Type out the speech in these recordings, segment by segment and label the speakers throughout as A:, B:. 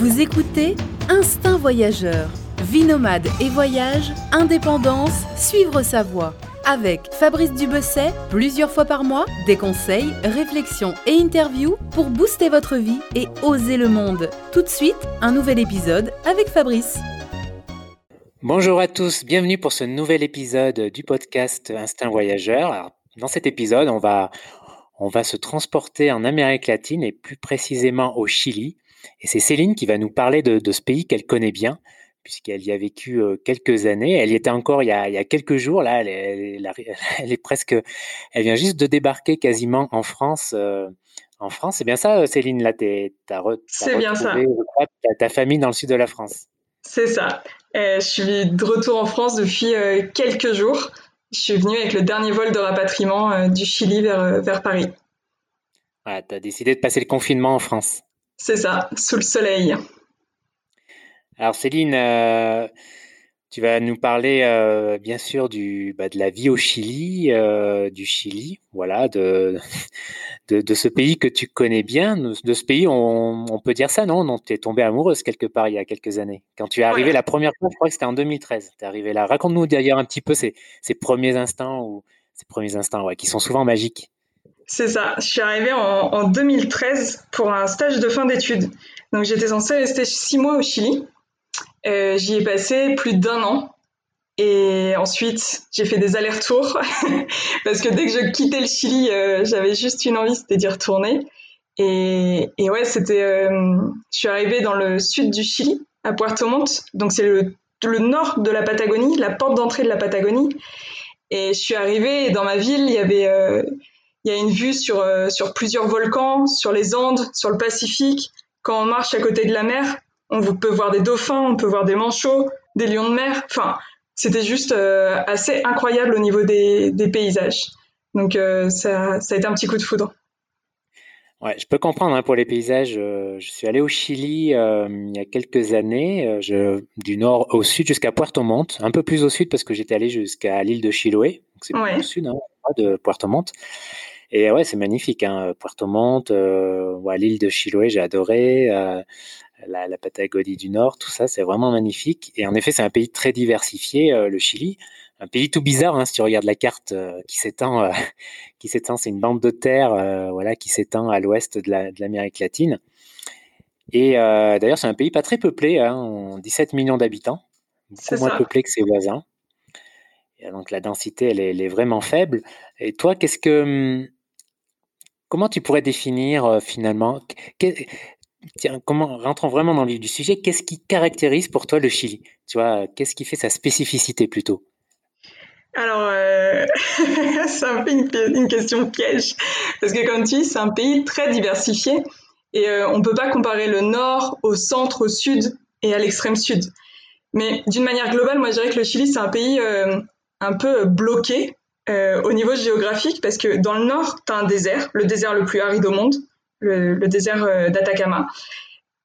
A: Vous écoutez Instinct Voyageur. Vie nomade et voyage, indépendance, suivre sa voie. Avec Fabrice Dubesset, plusieurs fois par mois, des conseils, réflexions et interviews pour booster votre vie et oser le monde. Tout de suite, un nouvel épisode avec Fabrice.
B: Bonjour à tous, bienvenue pour ce nouvel épisode du podcast Instinct Voyageur. dans cet épisode, on va, on va se transporter en Amérique latine et plus précisément au Chili. Et c'est Céline qui va nous parler de, ce pays qu'elle connaît bien, puisqu'elle y a vécu euh, quelques années. Elle y était encore il y a, quelques jours. Là, elle, est presque, elle vient juste de débarquer quasiment en France. Euh, en France, c'est bien ça, Céline. Là, tu as,
C: C'est bien ça.
B: ta famille dans le sud de la France.
C: C'est ça. Euh, je suis de retour en France depuis quelques jours. Je suis venue avec le dernier vol de rapatriement du Chili vers, vers Paris.
B: tu as décidé de passer le confinement en France.
C: C'est ça, sous le soleil.
B: Alors Céline, euh, tu vas nous parler euh, bien sûr du, bah, de la vie au Chili, euh, du Chili, voilà, de, de, ce pays que tu connais bien. De ce pays, on, peut dire ça, non? Non, tu es tombée amoureuse quelque part il y a quelques années. Quand tu es arrivée la première fois, je crois que c'était en 2013. Tu es arrivée là. Raconte-nous d'ailleurs un petit peu ces, ces premiers instants, ou, ces premiers instants ouais, qui sont souvent magiques.
C: C'est ça. Je suis arrivée en, 2013 pour un stage de fin d'études. Donc j'étais censée rester six mois au Chili. Euh, j'y ai passé plus d'un an. Et ensuite, j'ai fait des allers-retours parce que dès que je quittais le Chili, euh, j'avais juste une envie, c'était d'y retourner. Et, ouais, c'était. Euh, je suis arrivée dans le sud du Chili, à Puerto Montt. Donc c'est le, nord de la Patagonie, la porte d'entrée de la Patagonie. Et je suis arrivée et dans ma ville, il y avait il y a une vue sur, euh, sur plusieurs volcans, sur les Andes, sur le Pacifique. Quand on marche à côté de la mer, on peut voir des dauphins, on peut voir des manchots, des lions de mer. Enfin, c'était juste euh, assez incroyable au niveau des, des paysages. Donc euh, ça, ça a été un petit coup de foudre.
B: Ouais, je peux comprendre hein, pour les paysages. je suis allé au Chili il y a quelques années, je, du nord au sud jusqu'à Puerto Montt, un peu plus au sud parce que j'étais allé jusqu'à l'île de Chiloé, c'est ouais. au sud hein, de Puerto Montt. Et ouais, c'est magnifique. Hein. Puerto Montt, euh, l'île de Chiloé, j'ai adoré. Euh, la, Patagonie du Nord, tout ça, c'est vraiment magnifique. Et en effet, c'est un pays très diversifié, euh, le Chili. Un pays tout bizarre, hein, si tu regardes la carte qui s'étend, qui s'étend, c'est une bande de terre, voilà, qui s'étend à l'ouest de l'Amérique latine. Et d'ailleurs, c'est un pays pas très peuplé, hein, 17 millions d'habitants, beaucoup moins peuplé que ses voisins. Donc la densité, elle est, vraiment faible. Et toi, qu'est-ce que hum, Comment tu pourrais définir euh, finalement, tiens, comment, rentrons vraiment dans le vif du sujet, qu'est-ce qui caractérise pour toi le Chili? Tu vois, qu'est-ce qui fait sa spécificité plutôt?
C: Alors, euh, c'est un peu une, question piège, parce que comme tu dis, c'est un pays très diversifié, et euh, on ne peut pas comparer le nord au centre, au sud et à l'extrême sud. Mais d'une manière globale, moi je dirais que le Chili, c'est un pays un peu bloqué, euh, au niveau géographique parce que dans le nord, tu as un désert, le désert le plus aride au monde, le, désert euh, d'Atacama.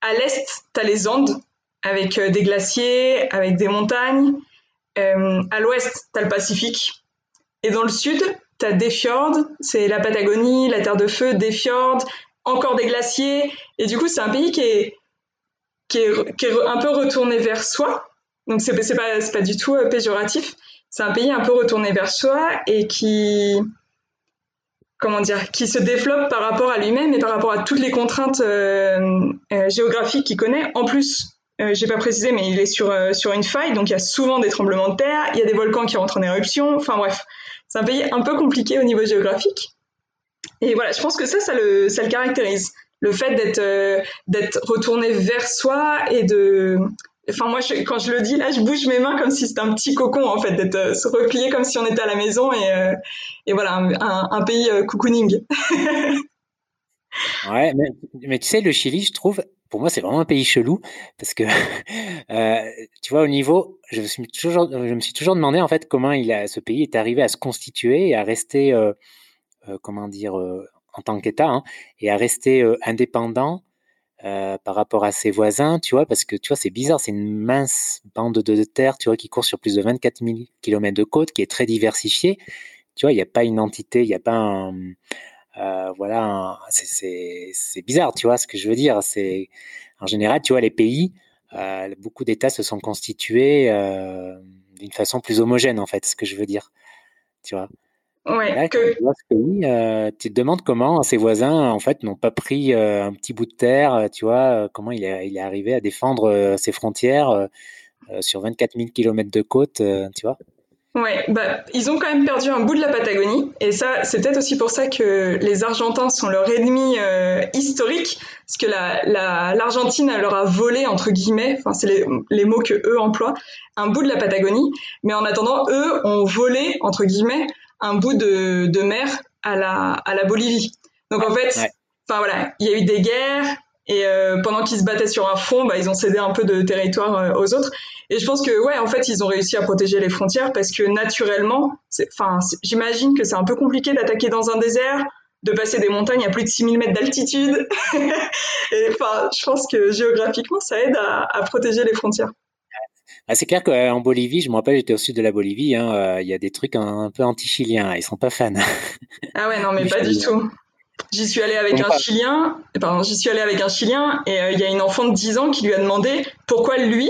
C: À l'est, tu as les Andes avec euh, des glaciers, avec des montagnes. à l'ouest, tu as le Pacifique. Et dans le sud, tu as des fjords, c'est la Patagonie, la Terre de Feu, des fjords, encore des glaciers. Et du coup, c'est un pays qui est, qui est, qui est un peu retourné vers soi. Donc, c'est pas, pas du tout péjoratif c'est un pays un peu retourné vers soi et qui, comment dire, qui se développe par rapport à lui-même et par rapport à toutes les contraintes euh, euh, géographiques qu'il connaît. En plus, euh, j'ai pas précisé, mais il est sur, sur une faille, donc il y a souvent des tremblements de terre, il y a des volcans qui rentrent en éruption. Enfin bref, c'est un pays un peu compliqué au niveau géographique. Et voilà, je pense que ça, ça le, ça le caractérise. Le fait d'être d'être retourné vers soi et de Enfin, moi, quand je le dis, là, je bouge mes mains comme si c'était un petit cocon, en fait, d'être euh, se replier comme si on était à la maison et, euh, et voilà, un, pays euh, cocooning.
B: ouais, mais, tu sais, le Chili, je trouve, pour moi, c'est vraiment un pays chelou parce que, tu vois, au niveau, je me suis toujours, je me suis toujours demandé, en fait, comment il a, ce pays est arrivé à se constituer et à rester, comment dire, en tant qu'État, hein, et à rester indépendant euh, par rapport à ses voisins, tu vois, parce que tu vois, c'est bizarre, c'est une mince bande de, terre, tu vois, qui court sur plus de 24 000 km de côte, qui est très diversifiée. Tu vois, il n'y a pas une entité, il n'y a pas voilà, c'est bizarre, tu vois ce que je veux dire. C'est en général, tu vois, les pays, beaucoup d'États se sont constitués d'une façon plus homogène, en fait, ce que je veux dire. Tu vois.
C: Ouais,
B: tu, tu te demandes comment ses voisins, en fait, n'ont pas pris un petit bout de terre, tu vois, comment il est, il est arrivé à défendre ses frontières sur 24 000 km de côte, tu vois?
C: Ouais, bah, ils ont quand même perdu un bout de la Patagonie, et ça, c'est peut-être aussi pour ça que les Argentins sont leur ennemi euh, historique, parce que l'Argentine la, leur a volé entre guillemets, enfin c'est les, les, mots que eux emploient, un bout de la Patagonie, mais en attendant, eux ont volé entre guillemets un bout de, de mer à la, à la Bolivie. Donc en fait, enfin voilà, il y a eu des guerres, et euh, pendant qu'ils se battaient sur un front, bah, ils ont cédé un peu de territoire euh, aux autres. Et je pense que, ouais, en fait, ils ont réussi à protéger les frontières parce que naturellement, enfin, j'imagine que c'est un peu compliqué d'attaquer dans un désert, de passer des montagnes à plus de 6000 mètres d'altitude. enfin, je pense que géographiquement, ça aide à, à protéger les frontières.
B: Ah, c'est clair qu'en Bolivie, je me rappelle, j'étais au sud de la Bolivie, hein, euh, il y a des trucs un, peu anti-chiliens, ils sont pas fans.
C: ah ouais, non, mais pas du tout. J'y suis allée avec un Chilien, pardon, j'y suis allée avec un Chilien et euh, il y a une enfant de 10 ans qui lui a demandé pourquoi lui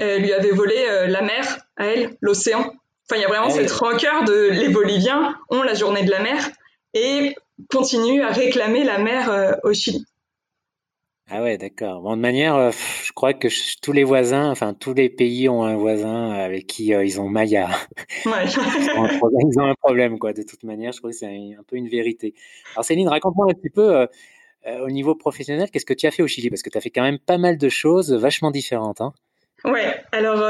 C: euh, lui avait volé la mer à elle, l'océan. Enfin, il y a vraiment ah cette rancœur de les Boliviens ont la journée de la mer et continuent à réclamer la mer au Chili.
B: Ah ouais, d'accord. Bon, de manière, euh, je crois que tous les voisins, enfin tous les pays ont un voisin avec qui euh, ils ont Maya. Ouais. ils, ont un problème, quoi. De toute manière, je crois que c'est un, peu une vérité. Alors Céline, raconte-moi un petit peu euh, au niveau professionnel, qu'est-ce que tu as fait au Chili? Parce que tu as fait quand même pas mal de choses vachement différentes. Hein.
C: Ouais, alors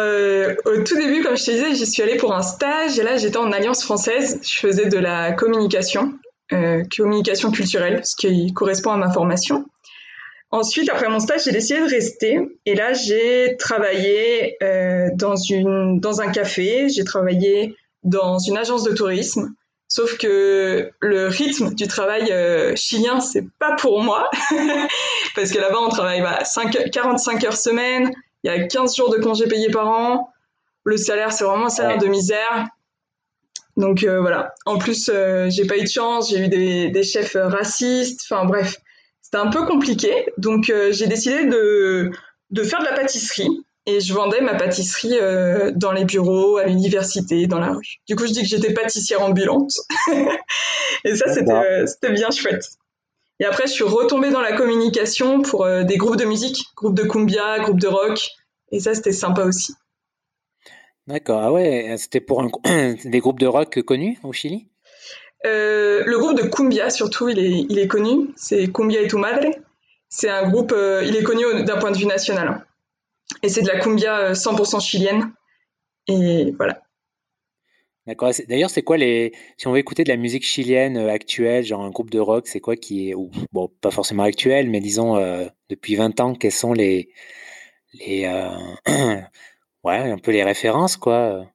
C: au tout début, comme je te disais, j'y suis allée pour un stage et là j'étais en Alliance française. Je faisais de la communication, communication culturelle, ce qui correspond à ma formation. Ensuite, après mon stage, j'ai décidé de rester. Et là, j'ai travaillé euh, dans, une, dans un café, j'ai travaillé dans une agence de tourisme. Sauf que le rythme du travail euh, chilien, c'est pas pour moi. Parce que là-bas, on travaille bah, 5, 45 heures semaine, il y a 15 jours de congés payés par an. Le salaire, c'est vraiment un salaire de misère. Donc euh, voilà. En plus, euh, j'ai pas eu de chance, j'ai eu des, des chefs racistes. Enfin bref, c'était un peu compliqué, donc euh, j'ai décidé de, de faire de la pâtisserie. Et je vendais ma pâtisserie euh, dans les bureaux, à l'université, dans la rue. Du coup, je dis que j'étais pâtissière ambulante. et ça, euh, c'était bien chouette. Et après, je suis retombée dans la communication pour des groupes de musique, groupes de cumbia, groupes de rock. Et ça, c'était sympa aussi.
B: D'accord. Ah ouais, c'était pour des groupes de rock connus au Chili?
C: Euh, le groupe de Cumbia, surtout, il est, connu. C'est Cumbia et tu madre. C'est un groupe, euh, il est connu d'un point de vue national. Et c'est de la cumbia 100% euh, chilienne. Et voilà.
B: D'accord. D'ailleurs, c'est quoi les. Si on veut écouter de la musique chilienne actuelle, genre un groupe de rock, c'est quoi qui est. Bon, pas forcément actuel, mais disons depuis 20 ans, quelles sont les. les ouais, un peu les références, quoi.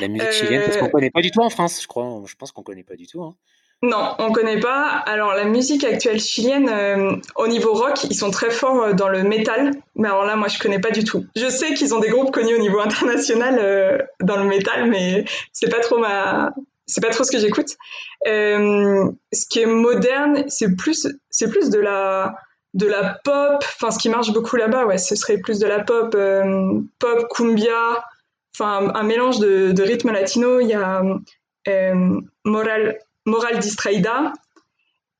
B: La musique chilienne, parce qu'on euh, connaît pas du tout en France, je crois. Je pense qu'on connaît pas du tout. Hein.
C: Non, on connaît pas. Alors la musique actuelle chilienne, euh, au niveau rock, ils sont très forts euh, dans le métal. Mais alors là, moi, je connais pas du tout. Je sais qu'ils ont des groupes connus au niveau international dans le métal, mais c'est pas trop ma, c'est pas trop ce que j'écoute. ce qui est moderne, c'est plus, c'est plus de la, de la pop. Enfin, ce qui marche beaucoup là-bas, ouais, ce serait plus de la pop, pop, cumbia enfin un, mélange de, de rythme latino. Il y a euh, Moral, Moral Distraída.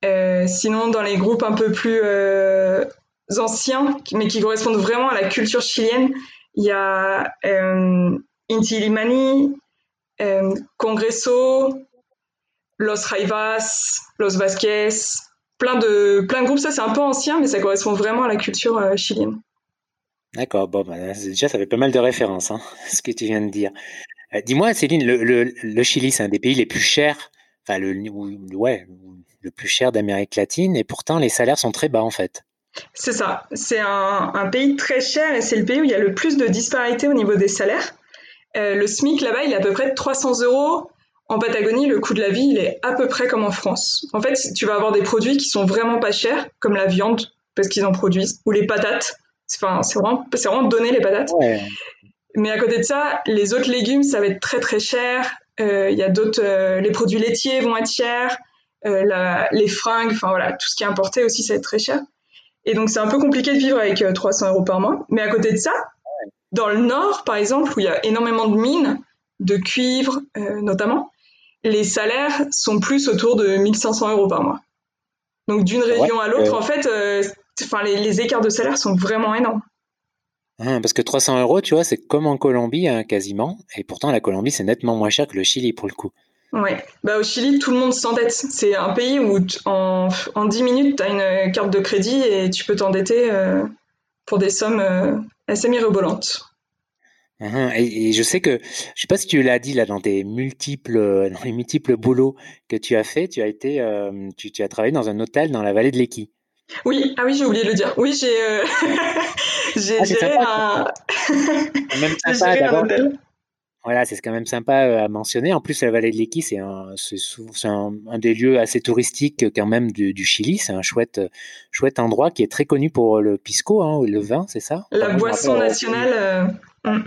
C: Euh, sinon, dans les groupes un peu plus euh, anciens, mais qui correspondent vraiment à la culture chilienne, il y a Inti Limani, Congreso, Los Raivas, Los Vasquez, plein de, plein de groupes. Ça, c'est un peu ancien, mais ça correspond vraiment à la culture chilienne.
B: D'accord, bon, bah, déjà, ça fait pas mal de références, hein, ce que tu viens de dire. Euh, dis-moi, Céline, le, Chili, c'est un des pays les plus chers, enfin, le, ouais, le plus cher d'Amérique latine, et pourtant, les salaires sont très bas, en fait.
C: C'est ça. C'est un, pays très cher et c'est le pays où il y a le plus de disparités au niveau des salaires. Euh, le SMIC là-bas, il est à peu près de 300 euros. En Patagonie, le coût de la vie, il est à peu près comme en France. En fait, tu vas avoir des produits qui sont vraiment pas chers, comme la viande, parce qu'ils en produisent, ou les patates. Enfin, c'est vraiment, vraiment donner les patates. Mais à côté de ça, les autres légumes, ça va être très très cher. Euh, il y a d'autres, euh, les produits laitiers vont être chers. les fringues, enfin voilà, tout ce qui est importé aussi, ça va être très cher. Et donc, c'est un peu compliqué de vivre avec 300 euros par mois. Mais à côté de ça, dans le nord, par exemple, où il y a énormément de mines, de cuivre notamment, les salaires sont plus autour de 1500 euros par mois. Donc d'une région à l'autre, en fait, euh, enfin les, écarts de salaire sont vraiment énormes.
B: Ah, parce que 300 euros, tu vois, c'est comme en Colombie hein, quasiment, et pourtant la Colombie c'est nettement moins cher que le Chili pour le coup.
C: Ouais, bah au Chili tout le monde s'endette. C'est un pays où en, en 10 minutes tu as une carte de crédit et tu peux t'endetter euh, pour des sommes euh, assez mirobolantes.
B: Mmh et, je sais que, je sais pas si tu l'as dit là dans tes multiples, euh, dans les multiples boulots que tu as fait, tu as été, euh, tu, tu, as travaillé dans un hôtel dans la vallée de l'Eki.
C: Oui, ah oui, j'ai oublié de le dire. Oui, j'ai, euh, j'ai ah, géré un,
B: même sympa, un hôtel. Voilà, c'est quand même sympa à mentionner. En plus, la vallée de l'Eki, c'est un, c'est un, un, des lieux assez touristiques quand même du, du Chili. C'est un chouette, chouette endroit qui est très connu pour le pisco, hein, le vin, c'est ça?
C: La boisson nationale.
B: Hmm.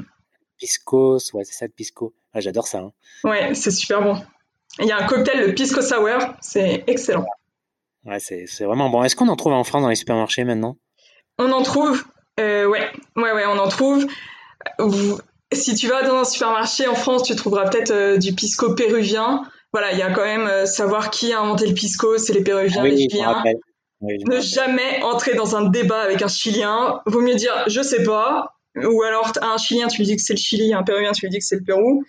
B: Pisco, ouais, c'est ça le pisco. Ah, j'adore ça. Hein.
C: Ouais, c'est super bon. Il y a un cocktail de pisco sour, c'est excellent.
B: Ouais, c'est vraiment bon. Est-ce qu'on en trouve en France dans les supermarchés maintenant?
C: On en trouve, euh, ouais, ouais, ouais, on en trouve. Si tu vas dans un supermarché en France, tu trouveras peut-être euh, du pisco péruvien. Voilà, il y a quand même euh, savoir qui a inventé le pisco, c'est les Péruviens, les Chiliens. ne jamais entrer dans un débat avec un Chilien. Vaut mieux dire je sais pas, ou alors, un Chilien, tu lui dis que c'est le Chili, un Péruvien, tu lui dis que c'est le Pérou.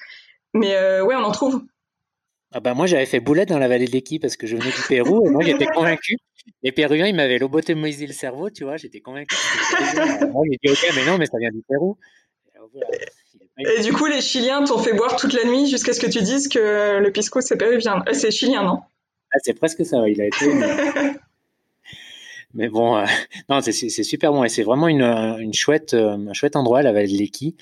C: Mais euh, ouais, on en trouve.
B: Ah bah moi, j'avais fait boulette dans la vallée de l'Equi parce que je venais du Pérou et moi, j'étais convaincu. Les Péruviens, ils m'avaient lobotomisé le cerveau, tu vois, j'étais convaincu. moi, j'ai dit, ok, mais non, mais ça vient du Pérou.
C: Et du coup, les Chiliens t'ont fait boire toute la nuit jusqu'à ce que tu dises que le pisco, c'est péruvien. Euh, c'est chilien, non?
B: Ah, C'est presque ça, il a été. Mais bon, euh, non, c'est super bon et c'est vraiment une, une chouette, euh, un chouette endroit, la vallée de.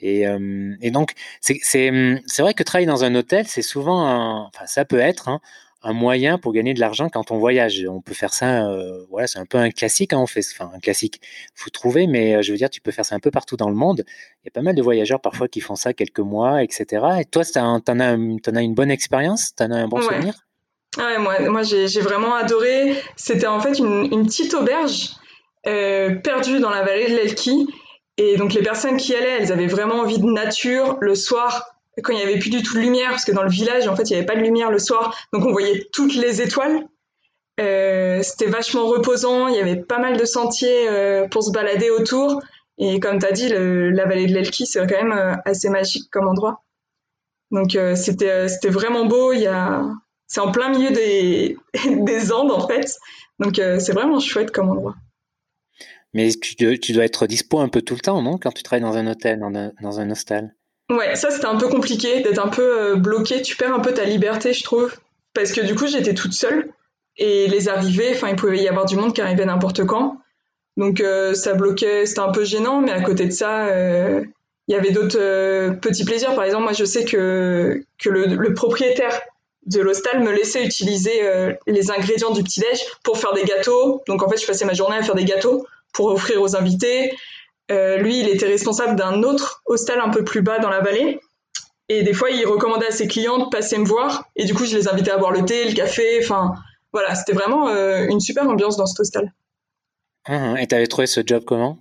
B: Et, euh, et, donc, c'est vrai que travailler dans un hôtel, c'est souvent, un, enfin, ça peut être hein, un moyen pour gagner de l'argent quand on voyage. On peut faire ça, euh, voilà, c'est un peu un classique, hein, on fait, enfin, un classique, faut trouver, mais je veux dire, tu peux faire ça un peu partout dans le monde. Il y a pas mal de voyageurs parfois qui font ça quelques mois, etc. Et toi, t'en as, en as une bonne expérience, t'en as un bon souvenir?
C: Ouais, moi, moi j'ai vraiment adoré. C'était en fait une, une petite auberge euh, perdue dans la vallée de l'Elki. Et donc les personnes qui allaient, elles avaient vraiment envie de nature. Le soir, quand il n'y avait plus du tout de lumière, parce que dans le village, en fait, il n'y avait pas de lumière le soir, donc on voyait toutes les étoiles. Euh, C'était vachement reposant. Il y avait pas mal de sentiers euh, pour se balader autour. Et comme tu as dit, la vallée de l'Elki, c'est quand même euh, assez magique comme endroit. Donc c'était vraiment beau. A c'est en plein milieu des, des Andes en fait. Donc c'est vraiment chouette comme endroit.
B: Mais tu, dois être dispo un peu tout le temps, non Quand tu travailles dans un hôtel, dans un, dans un hostel?
C: Ouais, ça c'était un peu compliqué d'être un peu euh, bloqué. Tu perds un peu ta liberté, je trouve. Parce que du coup, j'étais toute seule. Et les arrivées, enfin, il pouvait y avoir du monde qui arrivait n'importe quand. Donc euh, ça bloquait, c'était un peu gênant. Mais à côté de ça, il y avait d'autres petits plaisirs. Par exemple, moi je sais que, que le, propriétaire de l'hostal me laissait utiliser euh, les ingrédients du petit-déj pour faire des gâteaux. Donc en fait, je passais ma journée à faire des gâteaux pour offrir aux invités. Euh, lui, il était responsable d'un autre hostel un peu plus bas dans la vallée. Et des fois, il recommandait à ses clients de passer me voir. Et du coup, je les invitais à boire le thé, le café. Enfin, voilà, c'était vraiment euh, une super ambiance dans cet hostel.
B: Mmh, et tu avais trouvé ce job comment?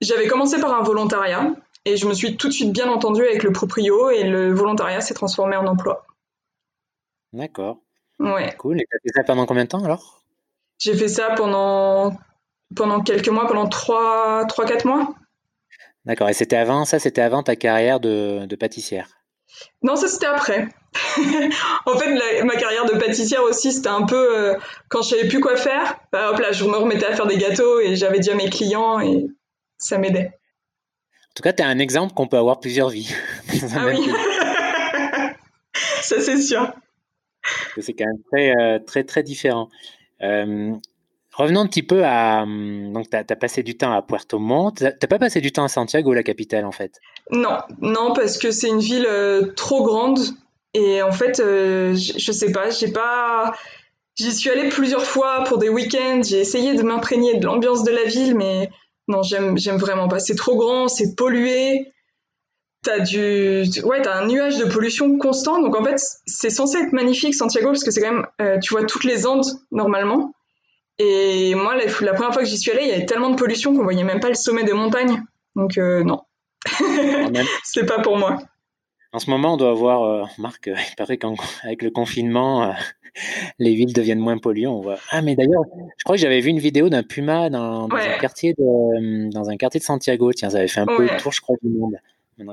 C: J'avais commencé par un volontariat. Et je me suis tout de suite bien entendue avec le proprio. Et le volontariat s'est transformé en emploi.
B: D'accord.
C: Ouais.
B: Cool. Et tu as fait ça pendant combien de temps alors?
C: J'ai fait ça pendant, pendant quelques mois, pendant 3-4 mois.
B: D'accord. Et c'était avant ça, c'était avant ta carrière de, de pâtissière?
C: Non, ça c'était après. en fait, ma carrière de pâtissière aussi, c'était un peu euh, quand je savais plus quoi faire. Bah, hop là, je me remettais à faire des gâteaux et j'avais déjà mes clients et ça m'aidait.
B: En tout cas, tu as un exemple qu'on peut avoir plusieurs vies.
C: ah oui, ça c'est sûr
B: c'est quand même très, euh, très, très différent. Euh, revenons un petit peu à. Hum, donc, tu as, passé du temps à Puerto Montt. Tu pas passé du temps à Santiago, la capitale, en fait?
C: Non, non, parce que c'est une ville euh, trop grande. Et en fait, je, je sais pas, j'ai pas. J'y suis allée plusieurs fois pour des week-ends. J'ai essayé de m'imprégner de l'ambiance de la ville, mais non, j'aime, vraiment pas. C'est trop grand, c'est pollué. t'as du, ouais, un nuage de pollution constant. Donc en fait, c'est censé être magnifique Santiago parce que c'est quand même, euh, tu vois toutes les Andes normalement. Et moi, la, première fois que j'y suis allée, il y avait tellement de pollution qu'on voyait même pas le sommet des montagnes. Donc euh, non, c'est pas pour moi.
B: En ce moment, on doit avoir, euh, Marc, il paraît qu'avec le confinement, les villes deviennent moins polluées. On voit. Ah, mais d'ailleurs, je crois que j'avais vu une vidéo d'un puma dans, un quartier de, dans un quartier de Santiago. Tiens, ça avait fait un peu le tour, je crois, du monde.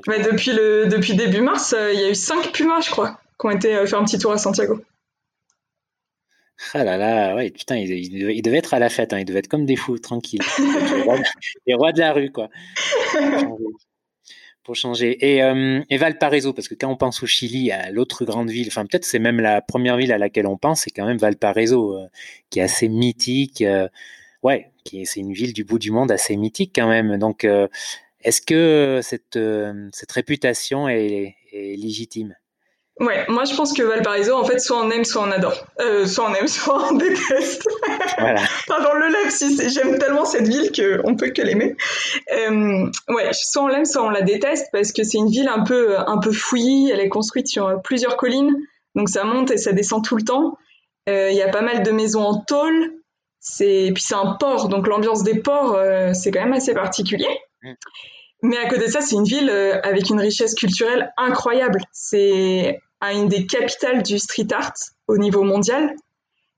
C: Mais depuis, le, depuis début mars, euh, il y a eu cinq pumas, je crois, qui ont été euh, faire un petit tour à Santiago.
B: Ah là là, ouais, putain, ils, devaient, être à la fête, hein, ils devaient être comme des fous, tranquilles. les, rois, de la rue, quoi. Pour changer. Et, euh, et, Valparaiso, parce que quand on pense au Chili, à l'autre grande ville, enfin peut-être c'est même la première ville à laquelle on pense, c'est quand même Valparaiso, qui est assez mythique. ouais, c'est une ville du bout du monde assez mythique quand même. Donc est-ce que cette, euh, cette réputation est, légitime?
C: Ouais, moi je pense que Valparaiso, en fait, soit on aime, soit on adore. Euh, soit on aime, soit on déteste. Voilà. Pardon, le lapsus, j'aime tellement cette ville qu'on peut que l'aimer. Euh, ouais, soit on l'aime, soit on la déteste, parce que c'est une ville un peu, un peu fouillie, elle est construite sur plusieurs collines, donc ça monte et ça descend tout le temps. Il y a pas mal de maisons en tôle, c'est puis c'est un port, donc l'ambiance des ports, c'est quand même assez particulier. Mm. Mais à côté de ça, c'est une ville euh, avec une richesse culturelle incroyable. C'est une des capitales du street art au niveau mondial.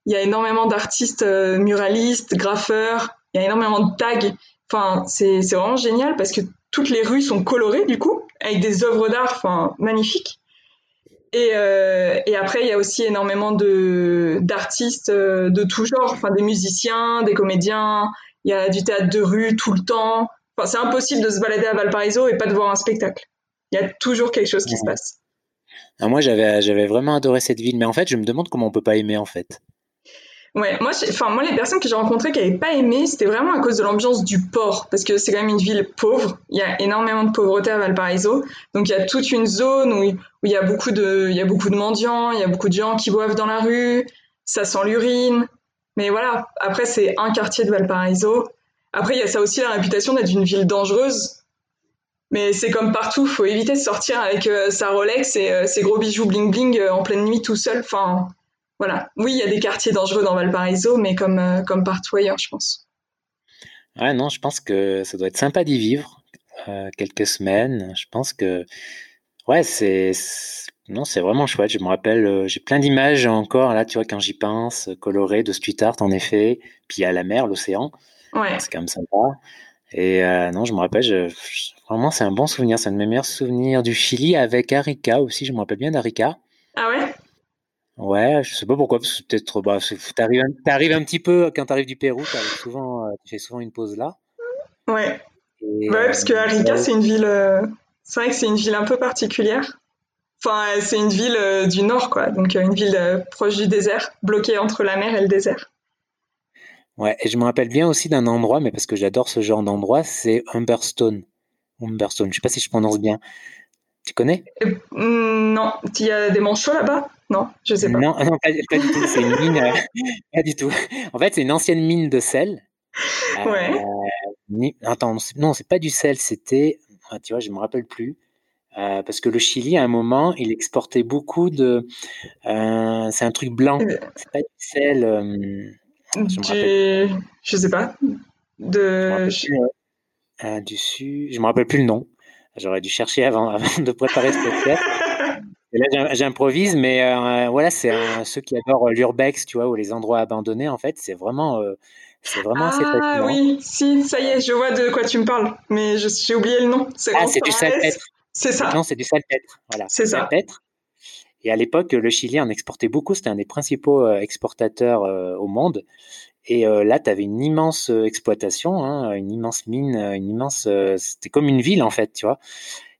C: Il y a énormément d'artistes euh, muralistes, graffeurs, il y a énormément de tags. Enfin, c'est vraiment génial parce que toutes les rues sont colorées du coup, avec des œuvres d'art enfin, magnifiques. Et, euh, et, après, il y a aussi énormément d'artistes de tout genre, enfin des musiciens, des comédiens. Il y a du théâtre de rue tout le temps c'est impossible de se balader à Valparaiso et pas de voir un spectacle. Il y a toujours quelque chose qui se passe.
B: Moi, j'avais, j'avais vraiment adoré cette ville, mais en fait, je me demande comment on peut pas aimer en fait.
C: Ouais, moi, enfin, moi, les personnes que j'ai rencontrées qui n'avaient pas aimé, c'était vraiment à cause de l'ambiance du port, parce que c'est quand même une ville pauvre. Il y a énormément de pauvreté à Valparaiso, donc il y a toute une zone où, où il y a beaucoup de, il y a beaucoup de mendiants, il y a beaucoup de gens qui boivent dans la rue, ça sent l'urine. Mais voilà, après c'est un quartier de Valparaiso. Après, il y a ça aussi la réputation d'être une ville dangereuse. Mais c'est comme partout, faut éviter de sortir avec euh, sa Rolex et euh, ses gros bijoux bling bling euh, en pleine nuit tout seul. Enfin, voilà. Oui, il y a des quartiers dangereux dans Valparaiso, mais comme, comme partout ailleurs, je pense.
B: Ouais, non, je pense que ça doit être sympa d'y vivre quelques semaines. Je pense que, ouais, c'est, non, c'est vraiment chouette. Je me rappelle, j'ai plein d'images encore là, tu vois, quand j'y pense, colorées de street art en effet. Puis a la mer, l'océan. C'est quand même sympa. Et euh, non, je me rappelle, vraiment, c'est un bon souvenir. C'est un de mes meilleurs souvenirs du Chili avec Arica aussi. Je me rappelle bien d'Arica.
C: Ah ouais?
B: Ouais, je sais pas pourquoi, parce que peut-être, bah, t'arrives, arrives un petit peu quand t'arrives du Pérou, souvent, euh, tu fais souvent une pause là.
C: Ouais. ouais, parce que euh, Arica, c'est une ville, c'est vrai que c'est une ville un peu particulière. Enfin, c'est une ville du nord, quoi. Donc, une ville proche du désert, bloquée entre la mer et le désert.
B: Ouais, et je me rappelle bien aussi d'un endroit, mais parce que j'adore ce genre d'endroit, c'est Humberstone. Humberstone, je sais pas si je prononce bien. Tu connais?
C: Euh, Non, il y a des manchots là-bas? Non, je sais pas.
B: Non, non pas, du tout, c'est une mine, euh, pas du tout. En fait, c'est une ancienne mine de sel.
C: Ouais.
B: Euh, attends, non, c'est pas du sel, c'était, ah, tu vois, je me rappelle plus. parce que le Chili, à un moment, il exportait beaucoup de. c'est un truc blanc. C'est pas du sel.
C: Je, je sais pas. De.
B: Euh, dessus, je me rappelle plus le nom. J'aurais dû chercher avant, avant de préparer ce podcast. Et là, j'improvise, mais euh, voilà, c'est ceux qui adorent l'urbex, tu vois, ou les endroits abandonnés, en fait, c'est vraiment, euh, c'est vraiment assez
C: Ah oui, si, ça y est, je vois de quoi tu me parles, mais j'ai oublié le nom.
B: Ah, c'est du salpêtre.
C: C'est ça.
B: Non, c'est du salpêtre. Voilà.
C: C'est ça.
B: Et à l'époque, le Chili en exportait beaucoup. C'était un des principaux euh, exportateurs euh, au monde. Et euh, là, tu avais une immense exploitation, hein, une immense mine, une immense. C'était comme une ville en fait, tu vois.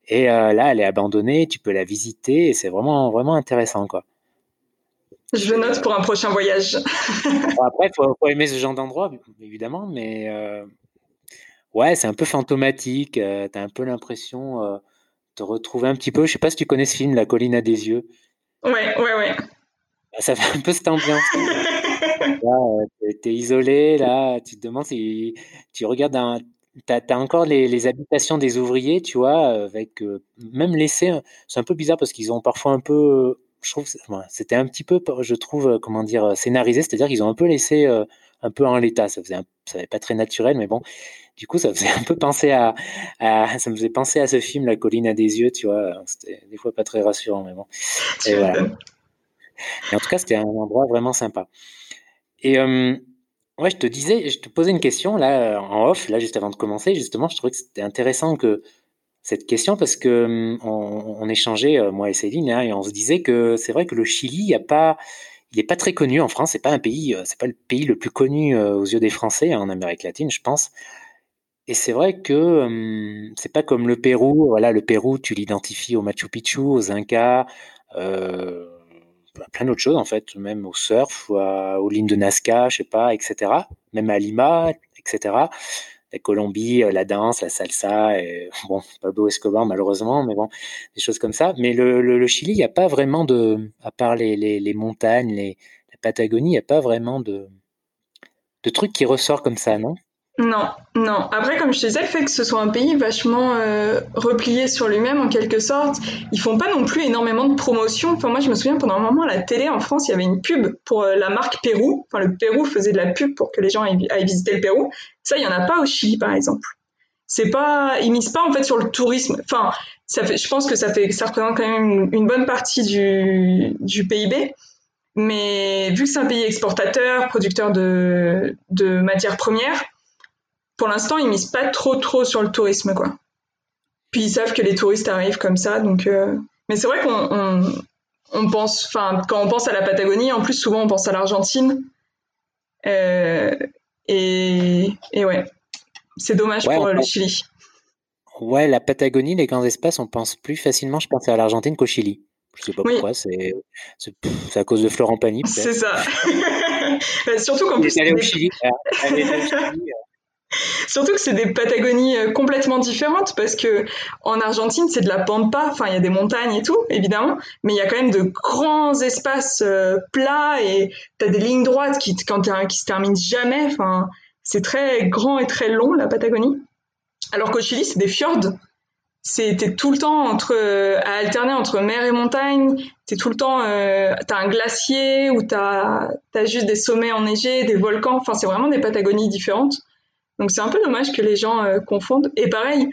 B: Et là, elle est abandonnée. Tu peux la visiter et c'est vraiment vraiment intéressant, quoi.
C: Je le note pour un prochain voyage.
B: après, il faut, aimer ce genre d'endroit, évidemment, mais ouais, c'est un peu fantomatique. tu as un peu l'impression de te retrouver un petit peu. Je sais pas si tu connais ce film, La colline à des yeux.
C: Ouais, ouais, ouais.
B: Bah, ça fait un peu cette ambiance. là, euh, t'es isolé, là, tu te demandes si tu regardes un, tu as, encore les, habitations des ouvriers, tu vois, avec même laissé, c'est un peu bizarre parce qu'ils ont parfois un peu, je trouve, c'était un petit peu, je trouve, comment dire, scénarisé, c'est-à-dire qu'ils ont un peu laissé un peu en l'état, ça faisait, ça pas très naturel, mais bon, du coup, ça faisait un peu penser à, ça me faisait penser à ce film, La colline à des yeux, tu vois, c'était des fois pas très rassurant, mais bon, et voilà. Et en tout cas, c'était un endroit vraiment sympa. Et Ouais, je te disais, je te posais une question là en off, là juste avant de commencer. Justement, je trouvais que c'était intéressant que cette question parce que hum, on, échangeait euh, moi et Céline hein, et on se disait que c'est vrai que le Chili, il y a pas, il est pas très connu en France. C'est pas euh, pas le pays le plus connu euh, aux yeux des Français hein, en Amérique latine, je pense. Et c'est vrai que hum, c'est pas comme le Pérou. Voilà, le Pérou, tu l'identifies au Machu Picchu, aux Incas. Euh, plein d'autres choses en fait, même au surf, ou aux lignes de Nazca, je sais pas, etc. Même à Lima, etc. La Colombie, euh, la danse, la salsa, et, bon, Pablo Escobar malheureusement, mais bon, des choses comme ça. Mais le, Chili, il n'y a pas vraiment de, à part les, montagnes, les, la Patagonie, il n'y a pas vraiment de, de trucs qui ressort comme ça, non?
C: Non, non. Après, comme je te disais, le fait que ce soit un pays vachement euh, replié sur lui-même, en quelque sorte, ils font pas non plus énormément de promotion. Enfin, moi, je me souviens, pendant un moment, à la télé en France, il y avait une pub pour euh, la marque Pérou. Enfin, le Pérou faisait de la pub pour que les gens aillent, visiter le Pérou. Ça, il y en a pas au Chili, par exemple. C'est pas, ils misent pas, en fait, sur le tourisme. Enfin, ça fait, je pense que ça fait, ça représente quand même une, bonne partie du, du PIB. Mais vu que c'est un pays exportateur, producteur de, de matières premières, pour l'instant, ils misent pas trop trop sur le tourisme, quoi. Puis ils savent que les touristes arrivent comme ça, donc. Euh, mais c'est vrai qu'on on, pense, enfin, quand on pense à la Patagonie, en plus souvent on pense à l'Argentine. Euh, et, et, ouais, c'est dommage pour le Chili.
B: Ouais, la Patagonie, les grands espaces, on pense plus facilement, je pense, à l'Argentine qu'au Chili. Je sais pas pourquoi, c'est à cause de Florent Pagny.
C: C'est ça. Surtout qu'en plus.
B: Allé au Chili.
C: Surtout que c'est des Patagonies euh, complètement différentes parce que en Argentine, c'est de la pampa, enfin il y a des montagnes et tout, évidemment, mais il y a quand même de grands espaces euh, plats et tu as des lignes droites qui qui se terminent jamais, enfin c'est très grand et très long la Patagonie. Alors qu'au Chili, c'est des fjords. C'était tout le temps entre à alterner entre mer et montagne. T'es tout le temps, euh, t'as un glacier ou t'as as juste des sommets enneigés, des volcans. Enfin, c'est vraiment des Patagonies différentes. Donc c'est un peu dommage que les gens euh, confondent. Et pareil,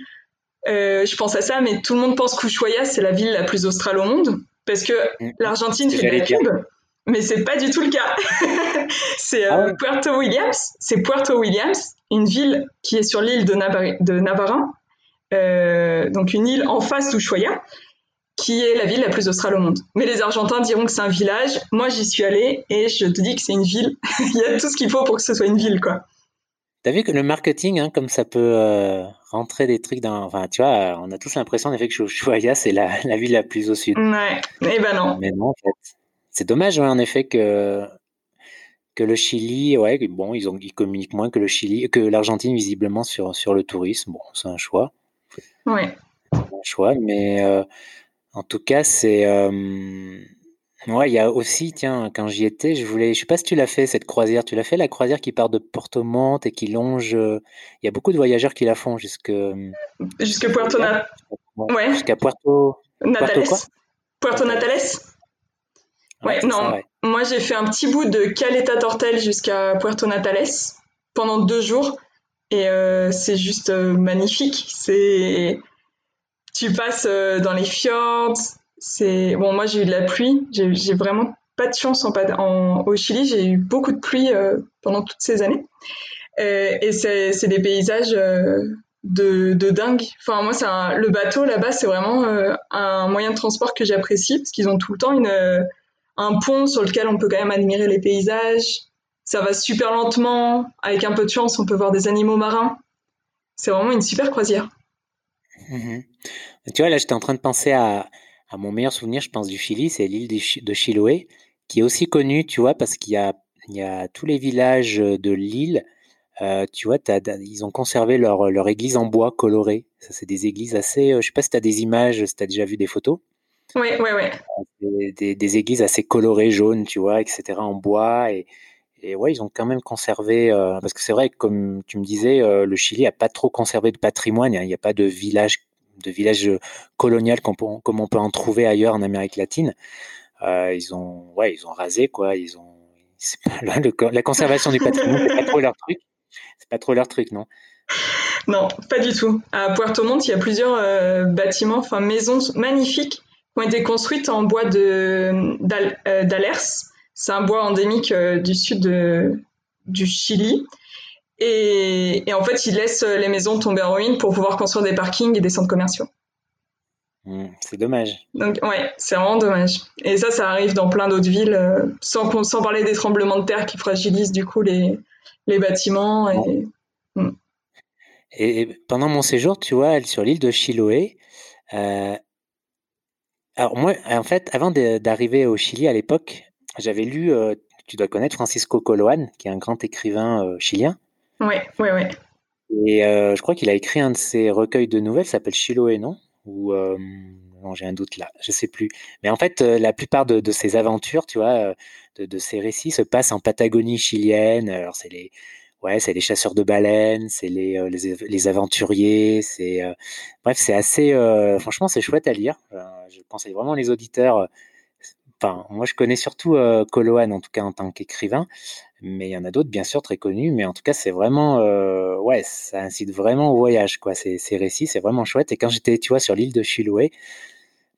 C: euh, je pense à ça, mais tout le monde pense qu'Ushuaia, c'est la ville la plus australe au monde, parce que mm. l'Argentine fait de la pub, mais c'est pas du tout le cas. c'est euh, ah Puerto Williams, c'est Puerto Williams, une ville qui est sur l'île de, de Navarin, donc une île en face d'Ushuaia, qui est la ville la plus australe au monde. Mais les Argentins diront que c'est un village. Moi, j'y suis allée et je te dis que c'est une ville. Il y a tout ce qu'il faut pour que ce soit une ville, quoi.
B: T'as vu que le marketing, hein, comme ça peut euh, rentrer des trucs dans. Enfin, tu vois, on a tous l'impression en effet que Ushuaia, c'est la, la, ville la plus au sud.
C: Ouais, eh ben non.
B: Mais non, en fait. C'est dommage, en effet, que, que le Chili, ouais, bon, ils, ont, ils communiquent moins que le Chili, que l'Argentine, visiblement, sur, sur le tourisme. Bon, c'est un choix.
C: Ouais.
B: un choix, mais euh, en tout cas, c'est. Euh, Ouais, il y a aussi, tiens, quand j'y étais, je voulais, je sais pas si tu l'as fait cette croisière. Tu l'as fait la croisière qui part de Porto Monte et qui longe. Euh, il y a beaucoup de voyageurs qui la font jusque. Euh,
C: jusque Puerto Natales. Ouais.
B: Jusqu'à Puerto.
C: Natales. Puerto Natales. Ouais, non. Moi, j'ai fait un petit bout de Caleta Tortel jusqu'à Puerto Natales pendant deux jours et euh, c'est juste magnifique. C'est tu passes dans les fjords, c'est bon. Moi, j'ai eu de la pluie. J'ai vraiment pas de chance en, en au Chili. J'ai eu beaucoup de pluie euh, pendant toutes ces années. Euh, et c'est des paysages euh, de, de, dingue. Enfin, moi, le bateau là-bas, c'est vraiment un moyen de transport que j'apprécie parce qu'ils ont tout le temps une, un pont sur lequel on peut quand même admirer les paysages. Ça va super lentement. Avec un peu de chance, on peut voir des animaux marins. C'est vraiment une super croisière.
B: Mmh tu vois, là, j'étais en train de penser à, à mon meilleur souvenir, je pense, du Chili, c'est l'île de Chiloé, qui est aussi connue, tu vois, parce qu'il y a, il y a tous les villages de l'île. Euh, tu vois, ils ont conservé leur, leur église en bois coloré. Ça, c'est des églises assez. Euh, je sais pas si tu as des images, si tu as déjà vu des photos.
C: Oui, oui, oui.
B: Des, des, églises assez colorées, jaunes, tu vois, etc., en bois. Et, Et ouais, ils ont quand même conservé, parce que c'est vrai, comme tu me disais, le Chili a pas trop conservé de patrimoine. Il n'y a, pas de village, de village colonial comme on peut en trouver ailleurs en Amérique latine. ils ont, ouais, ils ont rasé quoi. Ils ont, la conservation du patrimoine, c'est pas trop leur truc. C'est pas trop leur truc, non?
C: Non, pas du tout. À Puerto Montt, il y a plusieurs bâtiments, enfin maisons magnifiques qui ont été construites en bois de d'Alers c'est un bois endémique euh, du sud du Chili. Et, en fait, ils laissent les maisons tomber en ruine pour pouvoir construire des parkings et des centres commerciaux.
B: Hmm, c'est dommage.
C: Donc, ouais, c'est vraiment dommage. Et ça, ça arrive dans plein d'autres villes, euh, sans, sans parler des tremblements de terre qui fragilisent du coup les, les bâtiments. Et,
B: hmm. et, pendant mon séjour, tu vois, sur l'île de Chiloé, euh, alors moi, en fait, avant d'arriver au Chili à l'époque, j'avais lu, euh, tu dois connaître Francisco Coloane, qui est un grand écrivain euh, chilien.
C: Oui, oui, oui.
B: Et euh, je crois qu'il a écrit un de ses recueils de nouvelles, s'appelle Chiloé, non? Ou non, j'ai un doute là, je sais plus. Mais en fait, la plupart de, ses aventures, tu vois, de, ses récits se passent en Patagonie chilienne. Alors c'est les, ouais, c'est chasseurs de baleines, c'est les, les, aventuriers, c'est, bref, c'est assez, franchement, c'est chouette à lire. je conseille vraiment les auditeurs moi, je connais surtout euh, en tout cas en tant qu'écrivain, mais il y en a d'autres, bien sûr, très connus. Mais en tout cas, c'est vraiment, euh, ouais, ça incite vraiment au voyage, quoi. Ces, ces récits, c'est vraiment chouette. Et quand j'étais, tu vois, sur l'île de Chiloé,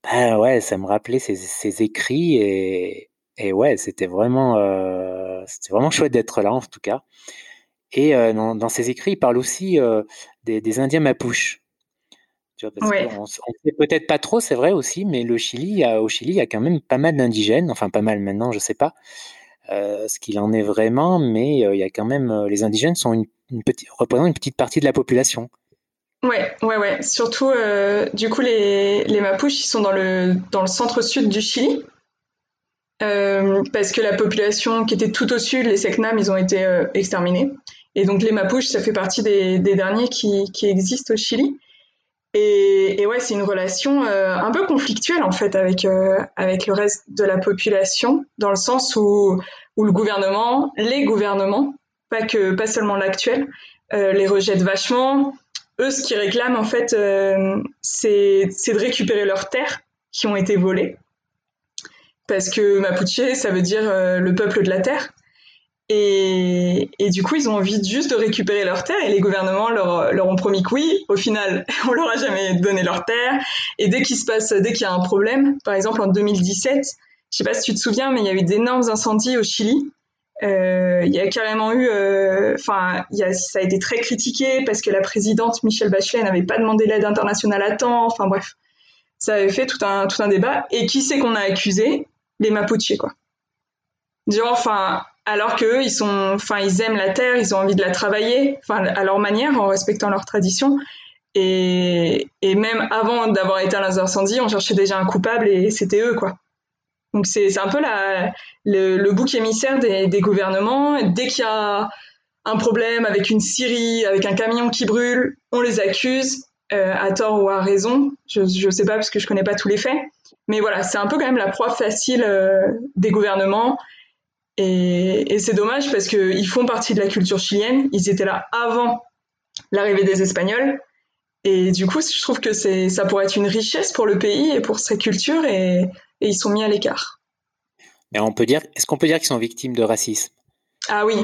B: bah ouais, ça me rappelait ces, écrits et, et ouais, c'était vraiment, euh, c'était vraiment chouette d'être là, en tout cas. Et euh, dans, dans, ces écrits, il parle aussi des, des Indiens Mapuches. Tu vois, parce sait peut-être pas trop, c'est vrai aussi, mais le Chili, au Chili, il y a quand même pas mal d'indigènes, enfin pas mal maintenant, je sais pas euh, ce qu'il en est vraiment, mais euh, il y a quand même euh, les indigènes sont une, petite, représentent une petite partie de la population.
C: Ouais, ouais, ouais. Surtout, du coup, les, les Mapuches, ils sont dans le, dans le centre-sud du Chili. parce que la population qui était tout au sud, les Seknam, ils ont été exterminés. Et donc les Mapuches, ça fait partie des, des derniers qui, qui, existent au Chili. Et, ouais, c'est une relation euh, un peu conflictuelle en fait avec euh, avec le reste de la population, dans le sens où où le gouvernement, les gouvernements, pas que pas seulement l'actuel, euh, les rejettent vachement. Eux, ce qu'ils réclament en fait, c'est c'est de récupérer leurs terres qui ont été volées, parce que Mapuche, ça veut dire le peuple de la terre. Et, du coup, ils ont envie juste de récupérer leurs terres et les gouvernements leur, ont promis que oui. Au final, on leur a jamais donné leurs terres. Et dès qu'il se passe, dès qu'il y a un problème, par exemple en 2017, je sais pas si tu te souviens, mais il y a eu d'énormes incendies au Chili. Euh, il y a carrément eu, euh, enfin, ça a été très critiqué parce que la présidente Michelle Bachelet n'avait pas demandé l'aide internationale à temps. Enfin bref, ça avait fait tout un tout un débat. Et qui c'est qu'on a accusé? Les Mapuche, quoi. Genre, enfin, alors qu'eux, ils sont, enfin, ils aiment la terre, ils ont envie de la travailler, enfin, à leur manière, en respectant leurs traditions. Et, même avant d'avoir éteint les incendies, on cherchait déjà un coupable et c'était eux, quoi. Donc c'est un peu le, bouc émissaire des, des gouvernements. Dès qu'il y a un problème avec une scierie, avec un camion qui brûle, on les accuse, euh, à tort ou à raison. Je ne sais pas parce que je connais pas tous les faits. Mais voilà, c'est un peu quand même la proie facile euh, des gouvernements et, c'est dommage parce qu'ils font partie de la culture chilienne. Ils étaient là avant l'arrivée des Espagnols. Et du coup, je trouve que ça pourrait être une richesse pour le pays et pour sa culture et, ils sont mis à l'écart.
B: Mais on peut dire, est-ce qu'on peut dire qu'ils sont victimes de racisme?
C: Ah oui,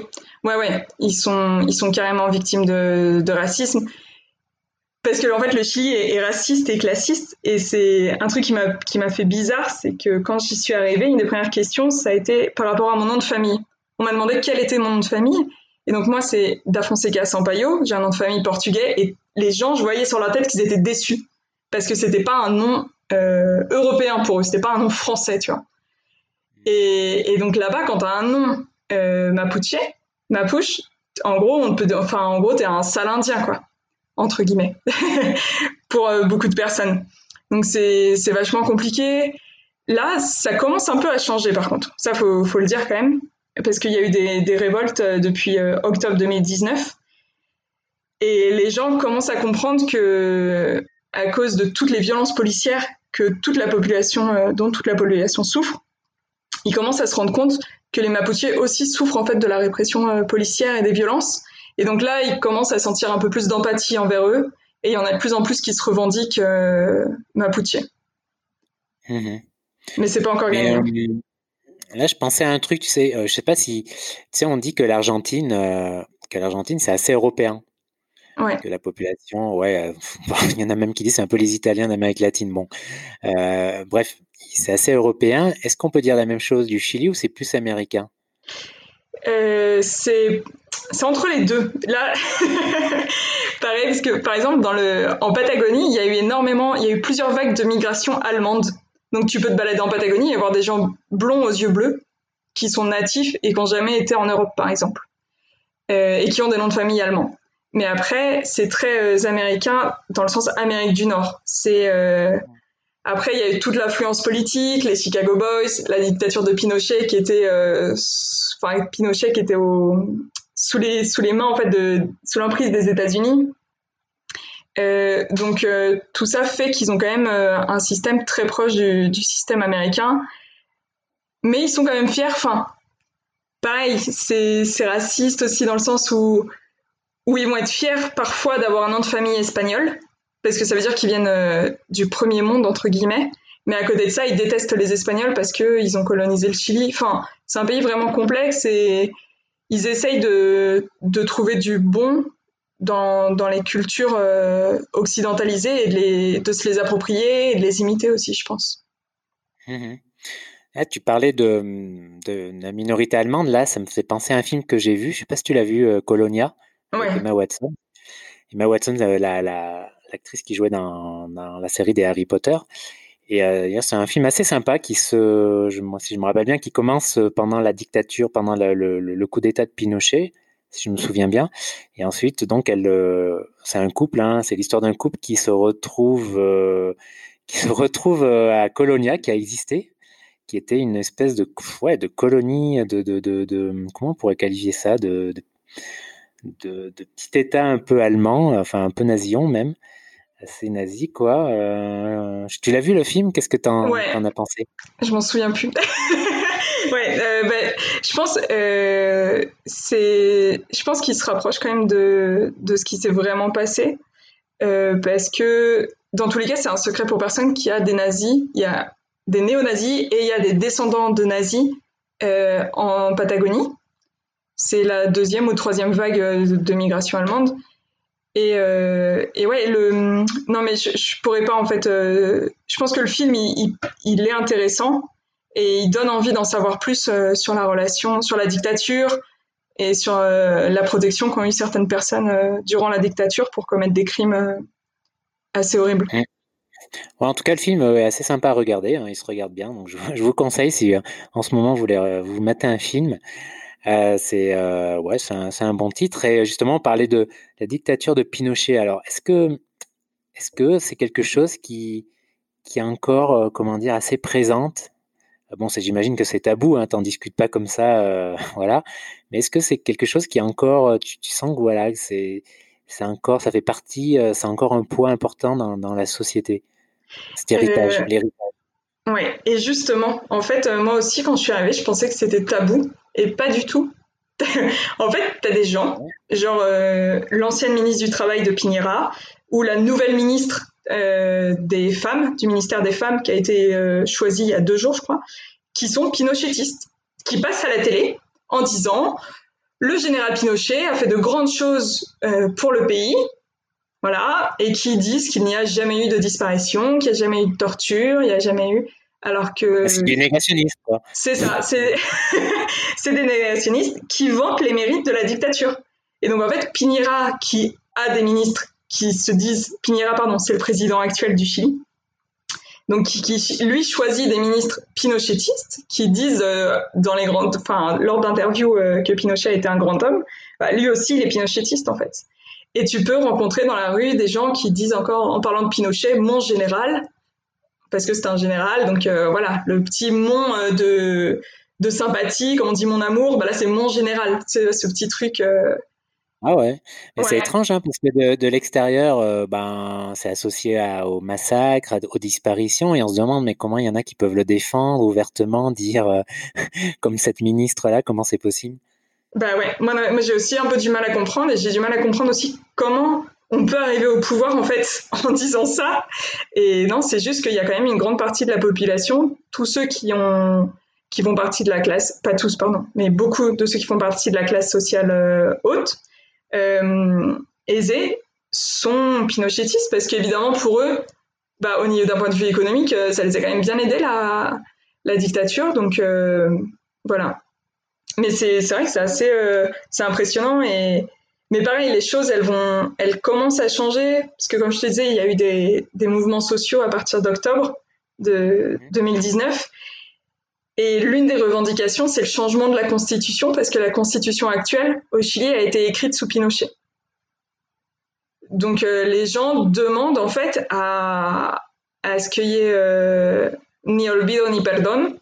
C: ouais, ouais, ils sont, ils sont carrément victimes de, de racisme parce que en fait le Chili est, raciste et classiste et c'est un truc qui m'a qui m'a fait bizarre c'est que quand j'y suis arrivée une des premières questions ça a été par rapport à mon nom de famille. On m'a demandé quel était mon nom de famille et donc moi c'est Da Fonseca Sampaio j'ai un nom de famille portugais et les gens je voyais sur leur tête qu'ils étaient déçus parce que c'était pas un nom euh, européen pour eux c'était pas un nom français tu vois. Et, donc là-bas quand t'as un nom euh, mapuche mapuche en gros on peut enfin en gros t'es un sale indien quoi entre guillemets, pour euh, beaucoup de personnes. Donc c'est vachement compliqué. Là, ça commence un peu à changer par contre. Ça, faut, faut le dire quand même, parce qu'il y a eu des, des révoltes euh, depuis euh, octobre 2019. Et les gens commencent à comprendre que, à cause de toutes les violences policières que toute la population, dont toute la population souffre, ils commencent à se rendre compte que les Mapuches aussi souffrent en fait de la répression policière et des violences. Et donc là, ils commencent à sentir un peu plus d'empathie envers eux, et il y en a de plus en plus qui se revendiquent Mapuche. Mmh Mais c'est pas encore gagné.
B: Là, je pensais à un truc, tu sais, je sais pas si, tu sais, on dit que l'Argentine, que l'Argentine, c'est assez européen. Que la population, ouais, il y en a même qui disent c'est un peu les Italiens d'Amérique latine. Bon, euh, bref, c'est assez européen. Est-ce qu'on peut dire la même chose du Chili ou c'est plus américain?
C: Euh, C'est entre les deux. Là, pareil, parce que par exemple, dans le, en Patagonie, il y a eu énormément, il y a eu plusieurs vagues de migration allemande. Donc tu peux te balader en Patagonie et voir des gens blonds aux yeux bleus qui sont natifs et qui n'ont jamais été en Europe, par exemple, euh, et qui ont des noms de famille allemands. Mais après, c'est très euh, américain dans le sens Amérique du Nord. C'est euh, après, il y a eu toute l'influence politique, les Chicago Boys, la dictature de Pinochet qui était, euh, enfin Pinochet qui était sous les mains en fait de sous l'emprise des États-Unis. Euh, donc euh, tout ça fait qu'ils ont quand même un système très proche du, système américain, mais ils sont quand même fiers. Enfin, pareil, c'est raciste aussi dans le sens où ils vont être fiers parfois d'avoir un nom de famille espagnol, parce que ça veut dire qu'ils viennent euh, du premier monde, entre guillemets. Mais à côté de ça, ils détestent les Espagnols parce qu'ils ont colonisé le Chili. Enfin, c'est un pays vraiment complexe et ils essayent de, de trouver du bon dans, dans les cultures euh, occidentalisées et de, les, de, se les approprier et de les imiter aussi, je pense.
B: Mmh Là, tu parlais de, de, la minorité allemande. Là, ça me fait penser à un film que j'ai vu. Je ne sais pas si tu l'as vu, euh, Colonia. Emma Watson. Emma Watson, la, l'actrice qui jouait dans, la série des Harry Potter. Et euh, c'est un film assez sympa qui se, si je me rappelle bien, qui commence pendant la dictature, pendant le, coup d'État de Pinochet, si je me souviens bien. Et ensuite, donc, elle, euh, c'est un couple, hein, c'est l'histoire d'un couple qui se retrouve, euh, qui se retrouve à Colonia, qui a existé, qui était une espèce de, ouais, de colonie, de, de, de, comment pourrait qualifier ça, de de, petit état un peu allemand, enfin un peu nazillon même, assez nazi quoi. Euh, tu l'as vu le film? Qu'est-ce que tu en, as pensé?
C: Je m'en souviens plus. ouais, euh, bah, je pense, euh, c'est, je pense qu'il se rapproche quand même de, de ce qui s'est vraiment passé, parce que dans tous les cas, c'est un secret pour personne qu'il y a des nazis, il y a des néo-nazis et il y a des descendants de nazis en Patagonie c'est la deuxième ou troisième vague de migration allemande. Et, euh, et ouais, le non mais je, je pourrais pas en fait. Euh, je pense que le film il, il, est intéressant et il donne envie d'en savoir plus sur la relation, sur la dictature et sur la protection qu'ont eu certaines personnes durant la dictature pour commettre des crimes assez horribles.
B: en tout cas, le film est assez sympa à regarder. Hein, il se regarde bien, donc je, je vous conseille si en ce moment vous voulez vous mettez un film. Euh, c'est euh, ouais, c'est un, un, bon titre. Et justement, parler de la dictature de Pinochet. Alors, est-ce que est-ce que c'est quelque chose qui qui est encore, euh, comment dire, assez présente? Bon, j'imagine que c'est tabou, hein, t'en discutes pas comme ça, voilà. Mais est-ce que c'est quelque chose qui est encore, tu, tu sens que voilà, c'est c'est encore, ça fait partie, c'est encore un poids important dans, dans la société, cet héritage, l'héritage?
C: Oui, et justement, en fait, moi aussi, quand je suis arrivée, je pensais que c'était tabou. Et pas du tout. en fait, tu as des gens, genre euh, l'ancienne ministre du Travail de Pinera ou la nouvelle ministre euh, des Femmes, du ministère des Femmes, qui a été euh, choisie il y a deux jours, je crois, qui sont pinochetistes, qui passent à la télé en disant le général Pinochet a fait de grandes choses pour le pays, voilà, et qui disent qu'il n'y a jamais eu de disparition, qu'il n'y a jamais eu de torture, il n'y a jamais eu. Alors que.
B: C'est des négationnistes, quoi.
C: C'est ça, c'est des négationnistes qui vantent les mérites de la dictature. Et donc, en fait, Pinera, qui a des ministres qui se disent. Pinera, pardon, c'est le président actuel du Chili. Donc, qui, lui choisit des ministres pinochetistes qui disent euh, dans les grandes, enfin, lors d'interviews euh, que Pinochet était un grand homme. Bah, lui aussi, il est pinochetiste, en fait. Et tu peux rencontrer dans la rue des gens qui disent encore, en parlant de Pinochet, mon général, parce que c'est un général. Donc euh, voilà, le petit mon de, de sympathie, comme on dit mon amour, bah là c'est mon général. C'est ce petit truc. Euh,
B: Ah ouais, c'est étrange hein, parce que de, de l'extérieur, euh, ben c'est associé à, au massacre, aux disparitions, et on se demande mais comment il y en a qui peuvent le défendre ouvertement, dire euh, comme cette ministre là, comment c'est possible?
C: Bah ouais, moi, moi j'ai aussi un peu du mal à comprendre, et j'ai du mal à comprendre aussi comment on peut arriver au pouvoir en fait en disant ça. Et non, c'est juste qu'il y a quand même une grande partie de la population, tous ceux qui ont qui font partie de la classe, pas tous pardon, mais beaucoup de ceux qui font partie de la classe sociale euh, haute, euh, aisés, sont pinochetistes parce qu'évidemment pour eux, bah, au niveau d'un point de vue économique, euh, ça les a quand même bien aidé la, la dictature. Donc voilà. Mais c'est vrai que c'est assez c'est impressionnant et mais pareil, les choses, elles vont, elles commencent à changer parce que comme je te disais, il y a eu des, des mouvements sociaux à partir d'octobre de 2019. Et l'une des revendications, c'est le changement de la constitution parce que la constitution actuelle au Chili a été écrite sous Pinochet. Donc euh, les gens demandent en fait à, ce qu'il y ait euh, ni olvido ni perdón,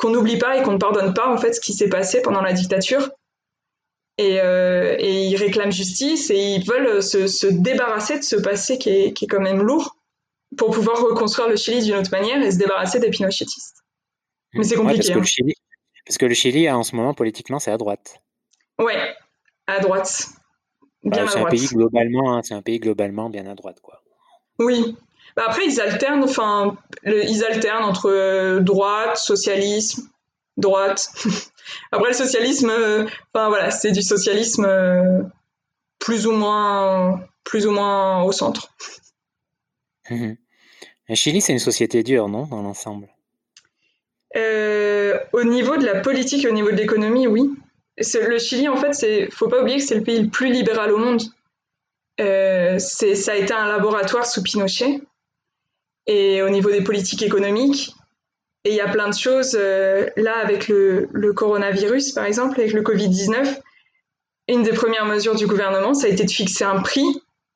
C: qu'on n'oublie pas et qu'on ne pardonne pas en fait ce qui s'est passé pendant la dictature euh, et, ils réclament justice et ils veulent se, débarrasser de ce passé qui est, qui est, quand même lourd pour pouvoir reconstruire le Chili d'une autre manière et se débarrasser des pinochettistes. Mais c'est compliqué.
B: parce, que le hein. Chili, parce que le Chili, en ce moment, politiquement, c'est à droite.
C: Ouais, à droite.
B: Bien bah, c'est un pays globalement, hein, c'est un pays globalement bien à droite, quoi.
C: Oui. Bah, après, ils alternent, enfin, ils alternent entre euh, droite, socialisme, droite. Après le socialisme, euh, enfin voilà, c'est du socialisme euh, plus ou moins, plus ou moins au centre.
B: Le Chili, c'est une société dure, non, dans l'ensemble?
C: Euh, Au niveau de la politique au niveau de l'économie, oui. Le Chili, en fait, c'est, faut pas oublier que c'est le pays le plus libéral au monde. c'est, ça a été un laboratoire sous Pinochet. Et au niveau des politiques économiques, et il y a plein de choses, euh, là, avec le, le, coronavirus, par exemple, avec le Covid-19, une des premières mesures du gouvernement, ça a été de fixer un prix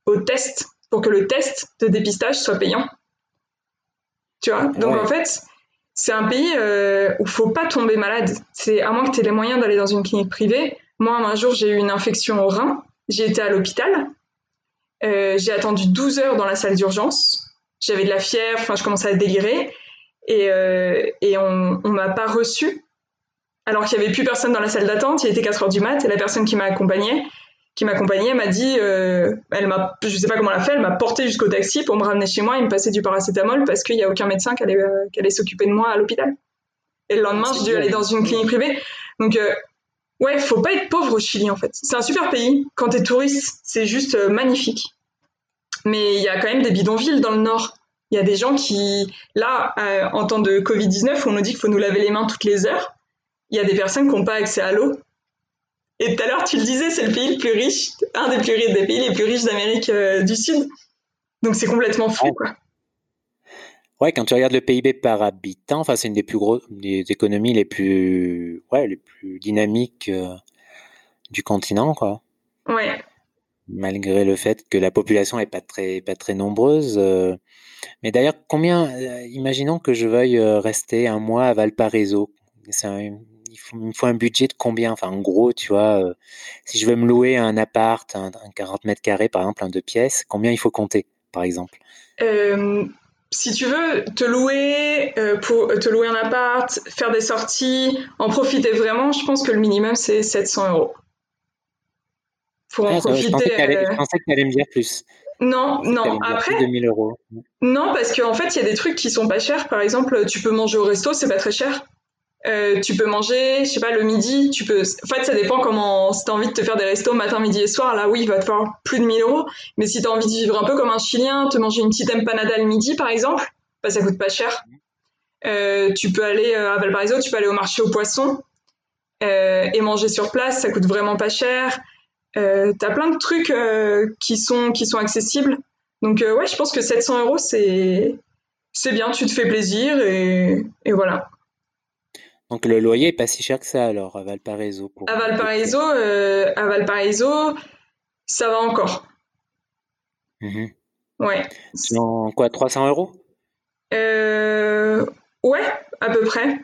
C: au test pour que le test de dépistage soit payant. Tu vois? Donc, en fait, c'est un pays euh, où faut pas tomber malade. C'est à moins que tu aies les moyens d'aller dans une clinique privée. Moi, un jour, j'ai eu une infection au rein. J'ai été à l'hôpital. Euh, j'ai attendu 12 heures dans la salle d'urgence. J'avais de la fièvre, enfin, je commençais à délirer et, euh, on, on m'a pas reçu alors qu'il y avait plus personne dans la salle d'attente. Il était 4 heures du mat et la personne qui m'a accompagnée, qui m'accompagnait, m'a dit, euh, elle m'a, je sais pas comment elle a fait, elle m'a porté jusqu'au taxi pour me ramener chez moi et me passer du paracétamol parce qu'il y a aucun médecin qui allait, euh, qui allait s'occuper de moi à l'hôpital. Et le lendemain, j'ai dû aller dans une clinique privée. Donc, euh, ouais, faut pas être pauvre au Chili en fait. C'est un super pays. Quand t'es touriste, c'est juste euh, magnifique. Mais il y a quand même des bidonvilles dans le nord. Il y a des gens qui, là, euh, en temps de Covid-19, on nous dit qu'il faut nous laver les mains toutes les heures. Il y a des personnes qui n'ont pas accès à l'eau. Et tout à l'heure, tu le disais, c'est le pays le plus riche, un des plus riches des pays les plus riches d'Amérique euh, du Sud. Donc c'est complètement fou, quoi.
B: Ouais, quand tu regardes le PIB par habitant, enfin, c'est une des plus grosses, des économies les plus, ouais, les plus dynamiques euh, du continent, quoi.
C: Ouais.
B: Malgré le fait que la population est pas très, pas très nombreuse. Mais d'ailleurs, combien, euh, imaginons que je veuille euh, rester un mois à Valparaiso. Il, faut, me faut un budget de combien? Enfin, en gros, tu vois, euh, si je veux me louer un appart, un, 40 mètres carrés, par exemple, un deux pièces, combien il faut compter, par exemple?
C: Si tu veux te louer pour te louer un appart, faire des sorties, en profiter vraiment, je pense que le minimum c'est 700 euros.
B: Pour en profiter. Je pensais que tu allais me dire plus.
C: Non, non. Après,
B: 2000 euros.
C: Non, parce qu'en fait, il y a des trucs qui sont pas chers. Par exemple, tu peux manger au resto, c'est pas très cher. Euh, tu peux manger, je sais pas, le midi, tu peux. En fait, ça dépend comment. Si t'as envie de te faire des restos matin, midi et soir, là, oui, il va te falloir plus de 1000 euros. Mais si t'as envie de vivre un peu comme un Chilien, te manger une petite empanada le midi, par exemple, bah, ça coûte pas cher. Euh, tu peux aller euh, à Valparaiso, tu peux aller au marché aux poissons et manger sur place, ça coûte vraiment pas cher. Euh, t'as plein de trucs euh, qui, sont, qui sont accessibles. Donc euh, ouais, je pense que 700 euros, c'est, c'est bien, tu te fais plaisir et, et, voilà.
B: Donc le loyer est pas si cher que ça alors à Valparaiso.
C: à Valparaiso, à Valparaiso, ça va encore.
B: Mmh
C: ouais.
B: En quoi, 300 euros?
C: Ouais, à peu près.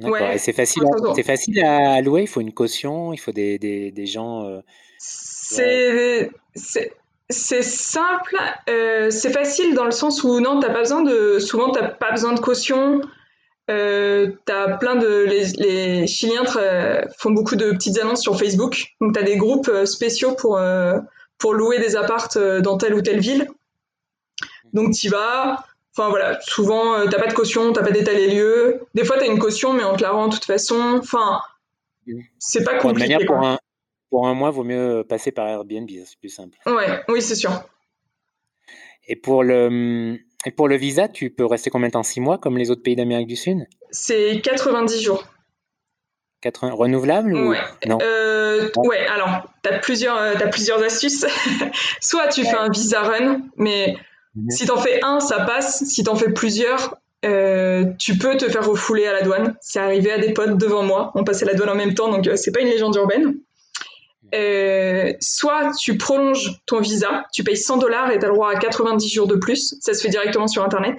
B: Ouais, c'est facile, à, facile à louer? Il faut une caution, il faut des, des, des gens. Euh,
C: c'est c'est simple, euh, c'est facile dans le sens où non, t'as pas besoin de. Souvent, t'as pas besoin de caution. Euh, t'as plein de les, les Chiliens font beaucoup de petites annonces sur Facebook. Donc t'as des groupes spéciaux pour pour louer des appartes dans telle ou telle ville. Donc tu vas, Enfin voilà, souvent euh, t'as pas de caution, t'as pas d'état des lieux. Des fois t'as une caution, mais on te la rend de toute façon. Enfin, c'est pas compliqué.
B: pour, un, pour un mois, vaut mieux passer par Airbnb, c'est plus simple.
C: Ouais, oui, c'est sûr.
B: Et pour le et pour le visa, tu peux rester combien de temps? 6 mois comme les autres pays d'Amérique du Sud?
C: C'est 90 jours.
B: 80... Renouvelable ou...
C: ouais. Non? Euh, ouais, alors, tu as plusieurs, euh, as plusieurs astuces. Soit tu fais un visa run, mais Mhm. Si t'en fais un, ça passe. Si t'en fais plusieurs, euh, tu peux te faire refouler à la douane. C'est arrivé à des potes devant moi. On passait la douane en même temps, donc euh, c'est pas une légende urbaine. Euh, soit tu prolonges ton visa, tu payes 100 dollars et tu as le droit à 90 jours de plus. Ça se fait directement sur Internet.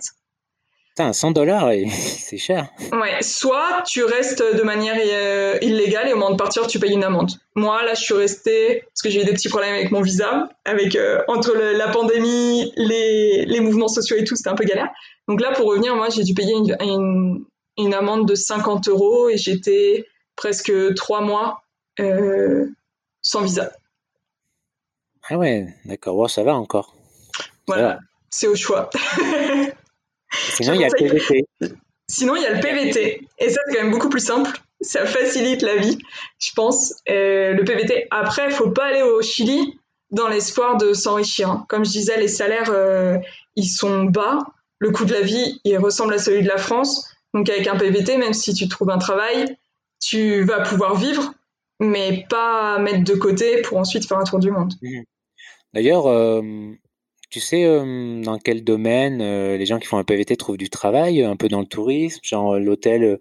B: Putain, 100 dollars, c'est cher.
C: Ouais, soit tu restes de manière euh, illégale et au moment de partir, tu payes une amende. Moi, là, je suis restée, parce que j'ai eu des petits problèmes avec mon visa, avec euh, entre la pandémie, les, les, mouvements sociaux et tout, c'était un peu galère. Donc là, pour revenir, moi, j'ai dû payer une, une, amende de 50 euros et j'étais presque trois mois euh, sans visa.
B: Ah ouais, d'accord, ça va encore.
C: Voilà, c'est au choix.
B: Sinon, il y a le PVT.
C: Sinon, il y a le PVT. Et ça, c'est quand même beaucoup plus simple. Ça facilite la vie, je pense. le PVT. Après, il faut pas aller au Chili dans l'espoir de s'enrichir. Hein. Comme je disais, les salaires, euh, ils sont bas. Le coût de la vie, il ressemble à celui de la France. Donc, avec un PVT, même si tu trouves un travail, tu vas pouvoir vivre, mais pas mettre de côté pour ensuite faire un tour du monde. Mmh.
B: D'ailleurs, euh, tu sais dans quel domaine les gens qui font un PVT trouvent du travail Un peu dans le tourisme, genre l'hôtel,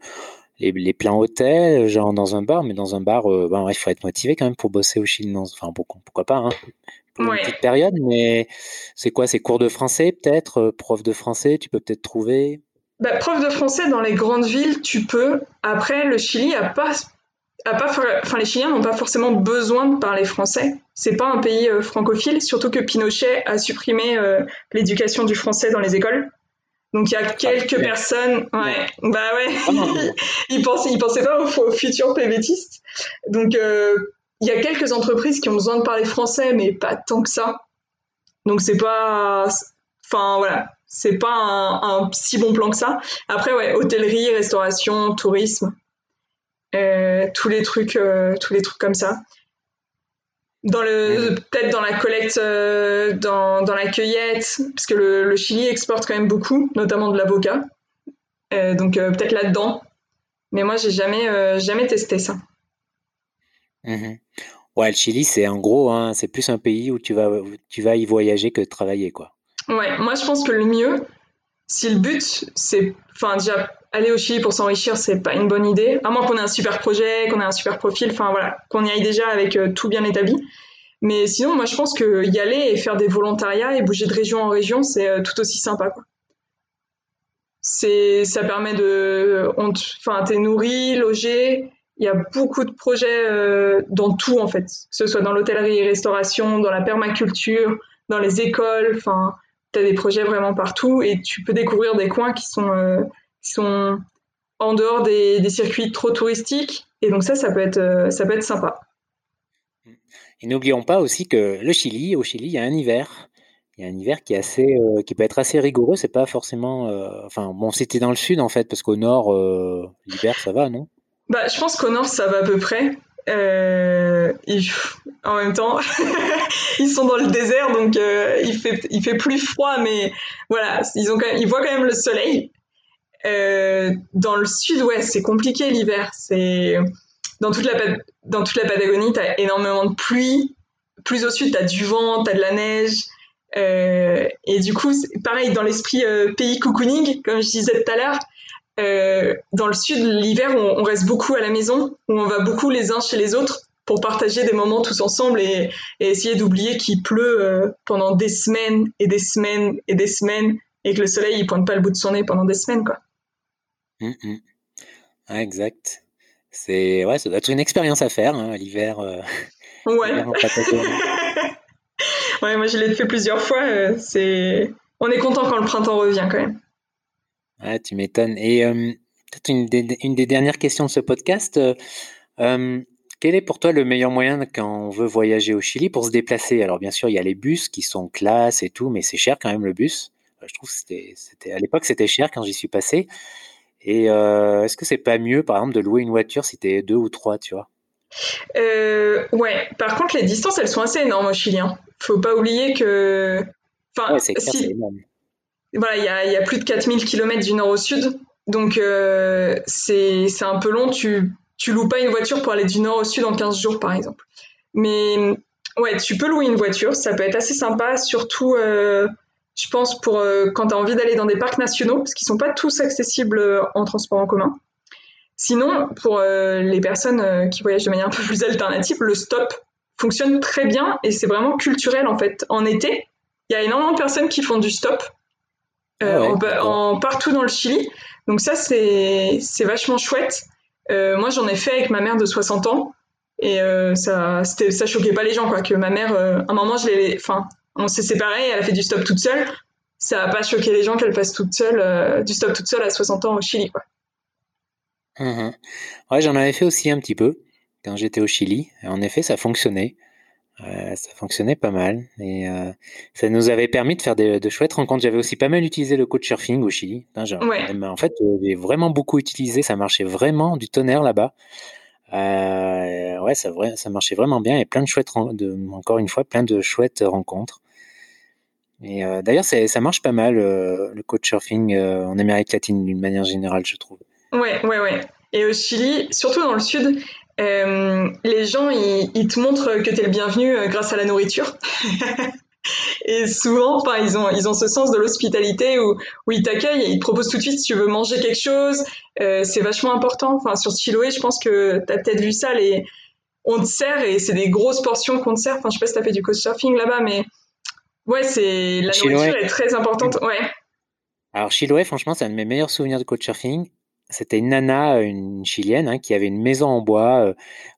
B: les, les, plans hôtels, genre dans un bar, mais dans un bar, ben, il faut être motivé quand même pour bosser au Chili. Enfin, pourquoi pas, hein, pour une petite période, mais c'est quoi C'est cours de français peut-être Prof de français, tu peux peut-être trouver?
C: Bah, prof de français dans les grandes villes, tu peux. Après, le Chili a pas enfin, les Chiliens n'ont pas forcément besoin de parler français. C'est pas un pays euh, francophile, surtout que Pinochet a supprimé euh, l'éducation du français dans les écoles. Donc il y a quelques personnes, ouais, bah ouais, ah ils pensaient, ils pensaient pas aux, futurs PVTistes. Donc euh, il y a quelques entreprises qui ont besoin de parler français, mais pas tant que ça. Donc c'est pas, enfin voilà, c'est pas un, un, si bon plan que ça. Après ouais, hôtellerie, restauration, tourisme, tous les trucs, euh, tous les trucs comme ça. Dans le, peut-être dans la collecte, euh, dans, dans, la cueillette, parce que le, Chili exporte quand même beaucoup, notamment de l'avocat. donc peut-être là-dedans. Mais moi, j'ai jamais, jamais testé ça.
B: Mhm. Ouais, le Chili, c'est en gros, hein, c'est plus un pays où tu vas, tu vas y voyager que travailler, quoi.
C: Ouais, moi je pense que le mieux, si le but, c'est, enfin déjà aller au Chili pour s'enrichir, c'est pas une bonne idée. À moins qu'on ait un super projet, qu'on ait un super profil, enfin voilà, qu'on y aille déjà avec euh, tout bien établi. Mais sinon, moi, je pense que y aller et faire des volontariats et bouger de région en région, c'est euh, tout aussi sympa. Quoi. C'est, ça permet de, enfin, t'es nourri, logé. Il y a beaucoup de projets euh, dans tout en fait, que ce soit dans l'hôtellerie et restauration, dans la permaculture, dans les écoles. Enfin, t'as des projets vraiment partout et tu peux découvrir des coins qui sont sont en dehors des, circuits trop touristiques. Et donc ça, ça peut être, euh, ça peut être sympa.
B: Et n'oublions pas aussi que le Chili, au Chili, il y a un hiver. Il y a un hiver qui est assez, euh, qui peut être assez rigoureux. C'est pas forcément, euh, enfin bon, c'était dans le sud en fait, parce qu'au nord, l'hiver ça va, non?
C: Bah, je pense qu'au nord ça va à peu près. en même temps, ils sont dans le désert, donc il fait, il fait plus froid, mais voilà, ils ont, ils voient quand même le soleil. Euh, dans le sud-ouest, c'est compliqué l'hiver. C'est dans toute la dans toute la Patagonie, t'as énormément de pluie. Plus au sud, t'as du vent, t'as de la neige. Euh, et du coup, pareil dans l'esprit euh, pays cocooning, comme je disais tout à l'heure. Euh, dans le sud, l'hiver, on, reste beaucoup à la maison, où on va beaucoup les uns chez les autres pour partager des moments tous ensemble et, et essayer d'oublier qu'il pleut pendant des semaines et des semaines et des semaines et que le soleil il pointe pas le bout de son nez pendant des semaines quoi.
B: Mmh, mmh. exact. C'est ouais, ça doit être une expérience à faire hein, l'hiver. Euh,
C: ouais. ouais, moi je l'ai fait plusieurs fois. Euh, c'est, on est content quand le printemps revient quand même.
B: Ouais, tu m'étonnes. Et euh, peut-être une des, une des, dernières questions de ce podcast. quel est pour toi le meilleur moyen quand on veut voyager au Chili pour se déplacer? Alors bien sûr, il y a les bus qui sont classe et tout, mais c'est cher quand même le bus. Je trouve que c'était à l'époque c'était cher quand j'y suis passé. Et euh, est-ce que c'est pas mieux, par exemple, de louer une voiture si t'es deux ou trois, tu vois?
C: Euh, Ouais. Par contre, les distances, elles sont assez énormes au Chili. Hein. Faut pas oublier que.
B: Enfin, c'est si...
C: Voilà, il y a, y a, plus de 4000 km du nord au sud. Donc, euh, c'est un peu long. Tu, tu loues pas une voiture pour aller du nord au sud en 15 jours, par exemple. Mais ouais, tu peux louer une voiture. Ça peut être assez sympa, surtout. Je pense, pour euh, quand tu as envie d'aller dans des parcs nationaux, parce qu'ils sont pas tous accessibles euh, en transport en commun. Sinon, pour euh, les personnes qui voyagent de manière un peu plus alternative, le stop fonctionne très bien et c'est vraiment culturel en fait. En été, il y a énormément de personnes qui font du stop ah en, partout dans le Chili. Donc ça, c'est vachement chouette. moi, j'en ai fait avec ma mère de 60 ans et ça, ça choquait pas les gens quoi. Que ma mère, à un moment, je l'ai, enfin, on s'est séparés, elle a fait du stop toute seule. Ça n'a pas choqué les gens qu'elle fasse toute seule, euh, du stop toute seule à 60 ans au Chili. Quoi.
B: Mmh ouais, j'en avais fait aussi un petit peu quand j'étais au Chili. En effet, ça fonctionnait. Euh, ça fonctionnait pas mal. Et euh, ça nous avait permis de faire de chouettes rencontres. J'avais aussi pas mal utilisé le couchsurfing au Chili. En fait, j'ai vraiment beaucoup utilisé. Ça marchait vraiment du tonnerre là-bas. ouais, ça, ça marchait vraiment bien et plein de chouettes, de, encore une fois, plein de chouettes rencontres. Et euh, d'ailleurs, ça marche pas mal, euh, le couchsurfing euh, en Amérique latine d'une manière générale, je trouve.
C: Ouais, ouais, ouais. Et au Chili, surtout dans le sud, les gens, ils, te montrent que tu es le bienvenu grâce à la nourriture. et souvent, ils ont, ils ont ce sens de l'hospitalité où, où ils t'accueillent ils te proposent tout de suite si tu veux manger quelque chose. c'est vachement important. Enfin, sur Chiloé, je pense que tu as peut-être vu ça. Les... On te sert et c'est des grosses portions qu'on te sert. Enfin, je sais pas si tu as fait du couchsurfing là-bas, mais Ouais, c'est la nourriture est très importante. Ouais.
B: Alors Chiloé, franchement, c'est un de mes meilleurs souvenirs de couchsurfing. C'était une nana, une chilienne, hein, qui avait une maison en bois euh,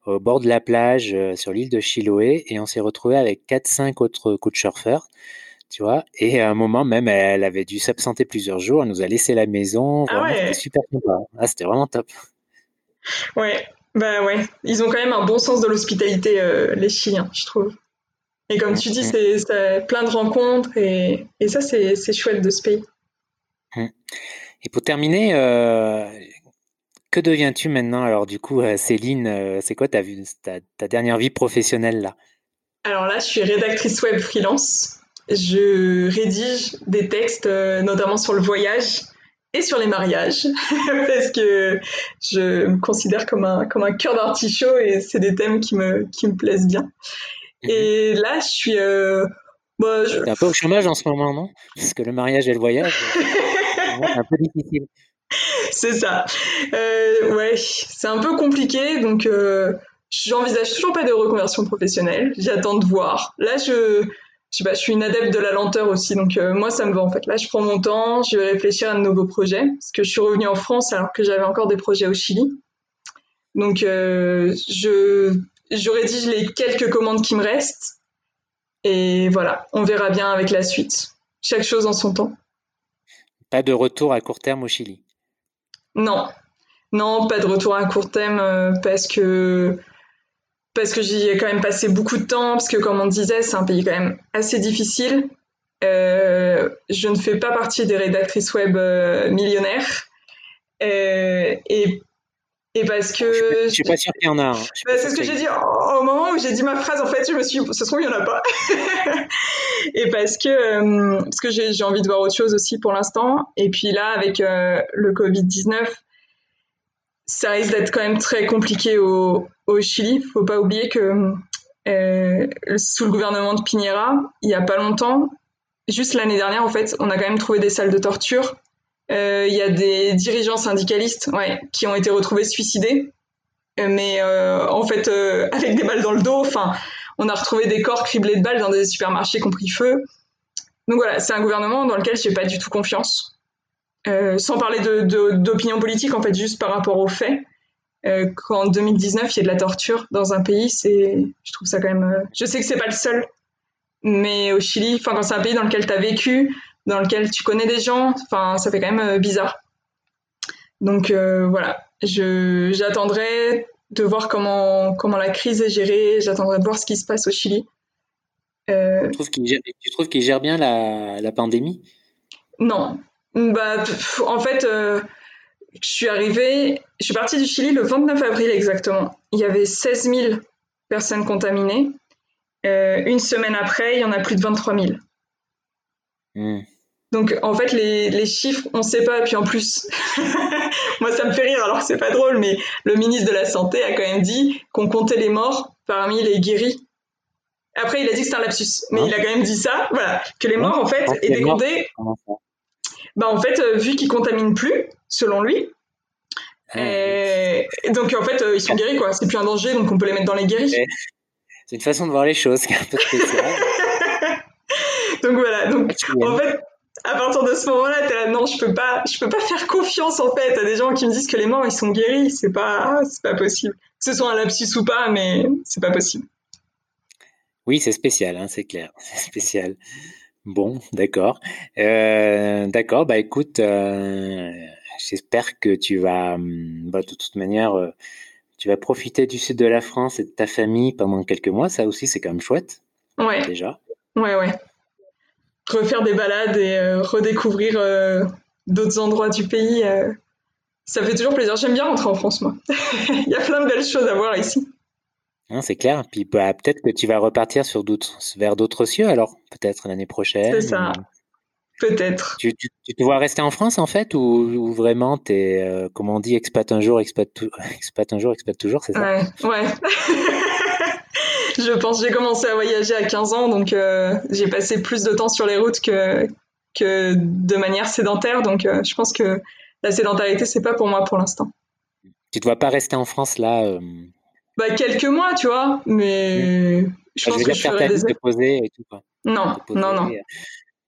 B: au bord de la plage euh, sur l'île de Chiloé, et on s'est retrouvé avec 4-5 autres couchsurfers, tu vois. Et à un moment même, elle avait dû s'absenter plusieurs jours. Elle nous a laissé la maison. Ah ouais. C'était super sympa. Ah, c'était vraiment top.
C: Ouais, bah ouais. Ils ont quand même un bon sens de l'hospitalité, euh, les Chiliens, je trouve. Et comme tu dis, c'est plein de rencontres et, et ça, c'est chouette de ce pays.
B: Et pour terminer, euh, que deviens-tu maintenant? Alors du coup, euh, Céline, euh, c'est quoi ta, ta, ta, dernière vie professionnelle là?
C: Alors là, je suis rédactrice web freelance. Je rédige des textes, notamment sur le voyage et sur les mariages, parce que je me considère comme un, comme un cœur d'artichaut et c'est des thèmes qui me, qui me plaisent bien. Mhm. Et là, je suis. Euh,
B: bah, un peu au chômage en ce moment, non? Parce que le mariage et le voyage, c'est un peu difficile.
C: C'est ça. Euh, ouais, c'est un peu compliqué, donc euh, j'envisage toujours pas de reconversion professionnelle. J'attends de voir. Là, je, je sais pas, je suis une adepte de la lenteur aussi, donc euh, moi, ça me va en fait. Là, je prends mon temps, je vais réfléchir à de nouveaux projets, parce que je suis revenue en France alors que j'avais encore des projets au Chili. Donc, je je rédige les quelques commandes qui me restent. Et voilà, on verra bien avec la suite. Chaque chose en son temps.
B: Pas de retour à court terme au Chili
C: Non, non, pas de retour à court terme euh, parce que parce que j'y ai quand même passé beaucoup de temps, parce que comme on disait, c'est un pays quand même assez difficile. Euh, je ne fais pas partie des rédactrices web euh, millionnaires. et et parce que.
B: Je, suis pas sûr qu'il y en a. Hein.
C: Bah, c'est ce que j'ai dit au moment où j'ai dit ma phrase. En fait, je me suis, ce trouve il y en a pas. et parce que euh, parce que j'ai envie de voir autre chose aussi pour l'instant. Et puis là, avec euh, le Covid 19, ça risque d'être quand même très compliqué au, au Chili. Faut pas oublier que euh, sous le gouvernement de Piñera, il y a pas longtemps, juste l'année dernière, en fait, on a quand même trouvé des salles de torture il y a des dirigeants syndicalistes ouais, qui ont été retrouvés suicidés, euh, mais euh, en fait avec des balles dans le dos. Enfin, on a retrouvé des corps criblés de balles dans des supermarchés qui ont pris feu. Donc voilà, c'est un gouvernement dans lequel j'ai pas du tout confiance. sans parler d'opinion politique, en fait, juste par rapport aux faits. qu'en 2019, il y ait de la torture dans un pays, c'est, je trouve ça quand même. je sais que c'est pas le seul, mais au Chili, enfin, quand c'est un pays dans lequel tu as vécu, dans lequel tu connais des gens, enfin, ça fait quand même bizarre. Donc voilà, j'attendrai de voir comment, comment la crise est gérée, j'attendrai de voir ce qui se passe au Chili.
B: Euh... Tu trouves qu'il gère, bien la, la, pandémie?
C: Non. Bah, en fait, euh, je suis arrivée, je suis partie du Chili le 29 avril exactement. Il y avait 16 000 personnes contaminées. Euh, une semaine après, il y en a plus de 23 000. Hmm. Donc en fait les, les chiffres on ne sait pas. Puis en plus moi ça me fait rire alors que c'est pas drôle mais le ministre de la santé a quand même dit qu'on comptait les morts parmi les guéris. Après il a dit que c'était un lapsus mais il a quand même dit ça voilà que les morts en fait étaient comptés. Bah en fait euh, vu qu'ils contaminent plus selon lui ah, et... donc en fait euh, ils sont guéris quoi. C'est plus un danger donc on peut les mettre dans les guéris.
B: C'est une façon de voir les choses
C: donc voilà. Donc en fait à partir de ce moment-là, t'es là, non, je peux pas, je peux pas faire confiance en fait à des gens qui me disent que les morts ils sont guéris. C'est pas, c'est pas possible. Que ce soit un lapsus ou pas, mais c'est pas possible.
B: Oui, c'est spécial, hein, c'est clair, c'est spécial. Bon, d'accord, euh, d'accord. Bah écoute, euh, j'espère que tu vas, hum, bah, de toute manière, euh, tu vas profiter du sud de la France et de ta famille pendant quelques mois. Ça aussi, c'est quand même chouette.
C: Ouais.
B: Déjà.
C: Ouais, ouais refaire des balades et euh, redécouvrir euh, d'autres endroits du pays. Euh, ça fait toujours plaisir. J'aime bien rentrer en France, moi. Il y a plein de belles choses à voir ici.
B: c'est clair. Puis bah, peut-être que tu vas repartir sur vers d'autres cieux, alors peut-être l'année prochaine.
C: C'est ça. Peut-être.
B: Tu, te vois rester en France en fait ou, vraiment t'es, es, comme on dit, expat un jour, expat, expat un jour, expat toujours, c'est ça?
C: Ouais, ouais. je pense j'ai commencé à voyager à 15 ans, donc euh, j'ai passé plus de temps sur les routes que, que de manière sédentaire. Donc euh, je pense que la sédentarité, c'est pas pour moi pour l'instant.
B: Tu ne dois pas rester en France là euh,
C: bah, Quelques mois, tu vois, mais je pense que je ferai des...
B: poser et tout. Quoi.
C: Non, non, non.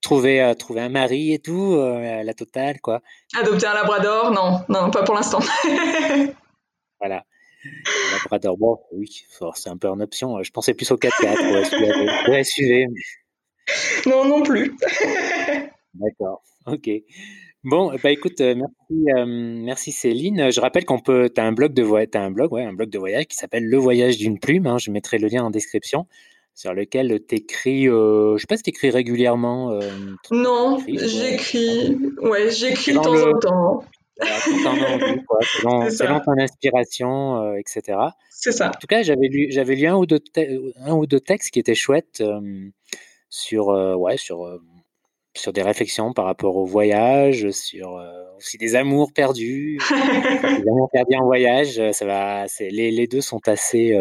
B: Trouver, trouver un mari et tout, la totale, quoi.
C: Adopter un labrador, non, non, pas pour l'instant.
B: voilà. Labrador, bon, oui, c'est un peu en option. Je pensais plus au 4x4 ouais, SUV.
C: Non, non plus.
B: D'accord, ok. Bon, bah écoute, euh, merci, euh, merci Céline. Je rappelle qu'on peut, tu as un blog de voyage, un blog, ouais, un blog de voyage qui s'appelle Le Voyage d'une plume. Hein, je mettrai le lien en description sur lequel tu écris, euh, je sais pas si tu écris régulièrement. Euh,
C: non, j'écris, ouais, j'écris de temps en temps
B: selon, ton inspiration, euh, etc.
C: C'est ça.
B: En tout cas, j'avais lu, j'avais lu un ou deux, un ou deux textes qui étaient chouettes euh, sur, euh, ouais, sur, sur des réflexions par rapport au voyage, sur aussi des amours perdus, des amours perdus en voyage. Ça va, les, les deux sont assez,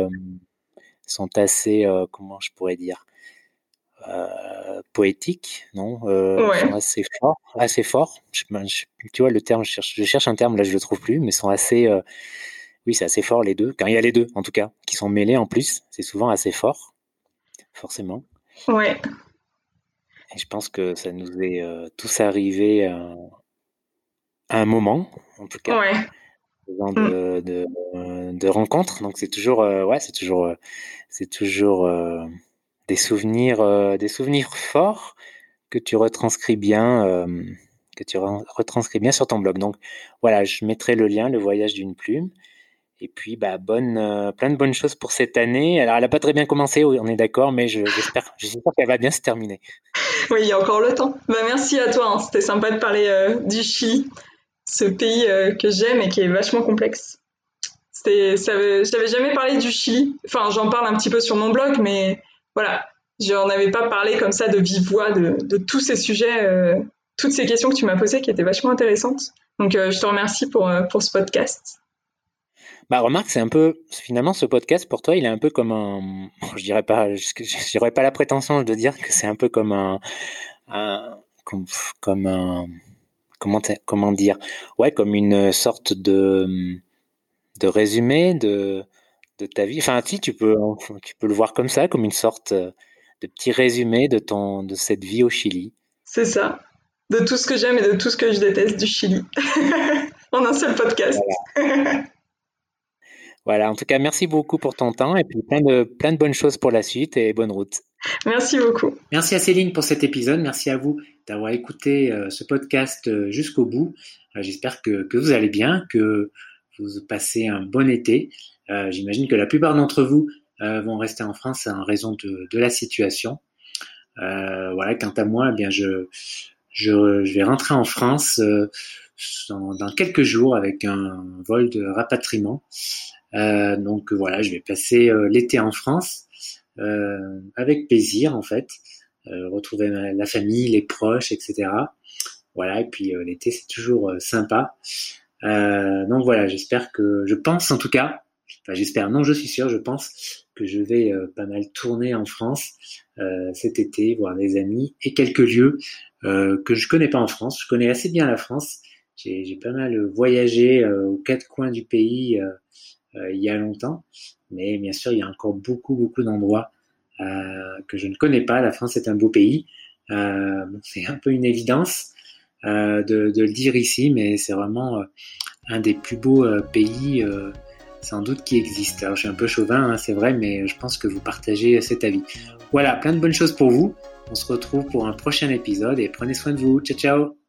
B: sont assez, comment je pourrais dire, euh, poétique, non euh, sont assez forts, assez forts. Ben, tu vois le terme, je cherche, je cherche, un terme là, je le trouve plus, mais sont assez, euh, oui, c'est assez fort les deux. Quand il y a les deux, en tout cas, qui sont mêlés en plus, c'est souvent assez fort, forcément.
C: Ouais.
B: Et je pense que ça nous est tous arrivé à un moment, en tout cas.
C: Ouais.
B: De, de, de, rencontres donc c'est toujours ouais c'est toujours c'est toujours des souvenirs, euh, des souvenirs forts que tu retranscris bien, euh, que tu retranscris bien sur ton blog. Donc voilà, je mettrai le lien, le voyage d'une plume. Et puis, bah, bonne, euh, plein de bonnes choses pour cette année. Alors, elle n'a pas très bien commencé, on est d'accord, mais j'espère, qu'elle va bien se terminer.
C: Oui, il y a encore le temps. Bah, merci à toi. Hein. C'était sympa de parler du Chili, ce pays que j'aime et qui est vachement complexe. Je n'avais jamais parlé du Chili. Enfin, j'en parle un petit peu sur mon blog, mais voilà, j'en avais pas parlé comme ça de vive voix de, tous ces sujets, euh, toutes ces questions que tu m'as posées qui étaient vachement intéressantes. Donc euh, je te remercie pour, euh, pour ce podcast.
B: Bah remarque, c'est un peu finalement ce podcast pour toi, il est un peu comme un, je dirais pas, je pas la prétention de dire que c'est un peu comme un, comme, un, comment comment dire, ouais, comme une sorte de de résumé de de ta vie. Enfin, si tu peux, tu peux le voir comme ça, comme une sorte euh, de petit résumé de ton, de cette vie au Chili.
C: C'est ça. de tout ce que j'aime et de tout ce que je déteste du Chili en un seul podcast.
B: Voilà. en tout cas, merci beaucoup pour ton temps et puis plein de, plein de bonnes choses pour la suite et bonne route.
C: Merci beaucoup.
B: Merci à Céline pour cet épisode. Merci à vous d'avoir écouté euh, ce podcast euh, jusqu'au bout. J'espère que, que, vous allez bien, que vous passez un bon été. J'imagine que la plupart d'entre vous vont rester en France en raison de, de la situation. voilà, quant à moi, eh bien je, je, je, vais rentrer en France dans, dans, quelques jours avec un vol de rapatriement. Euh, donc voilà, je vais passer euh, l'été en France euh, avec plaisir en fait, retrouver la famille, les proches, etc. Voilà, et puis l'été c'est toujours sympa. donc voilà, j'espère que, je pense en tout cas, j'espère, non, je suis sûr, je pense que je vais pas mal tourner en France cet été, voir des amis et quelques lieux que je connais pas en France. Je connais assez bien la France. J'ai pas mal voyagé aux quatre coins du pays euh, il y a longtemps. Mais bien sûr, il y a encore beaucoup, beaucoup d'endroits euh, que je ne connais pas. La France est un beau pays. Euh, c'est un peu une évidence de, le dire ici, mais c'est vraiment un des plus beaux pays sans doute qui existe. Alors je suis un peu chauvin, hein, c'est vrai, mais je pense que vous partagez cet avis. Voilà, plein de bonnes choses pour vous. On se retrouve pour un prochain épisode et prenez soin de vous. Ciao ciao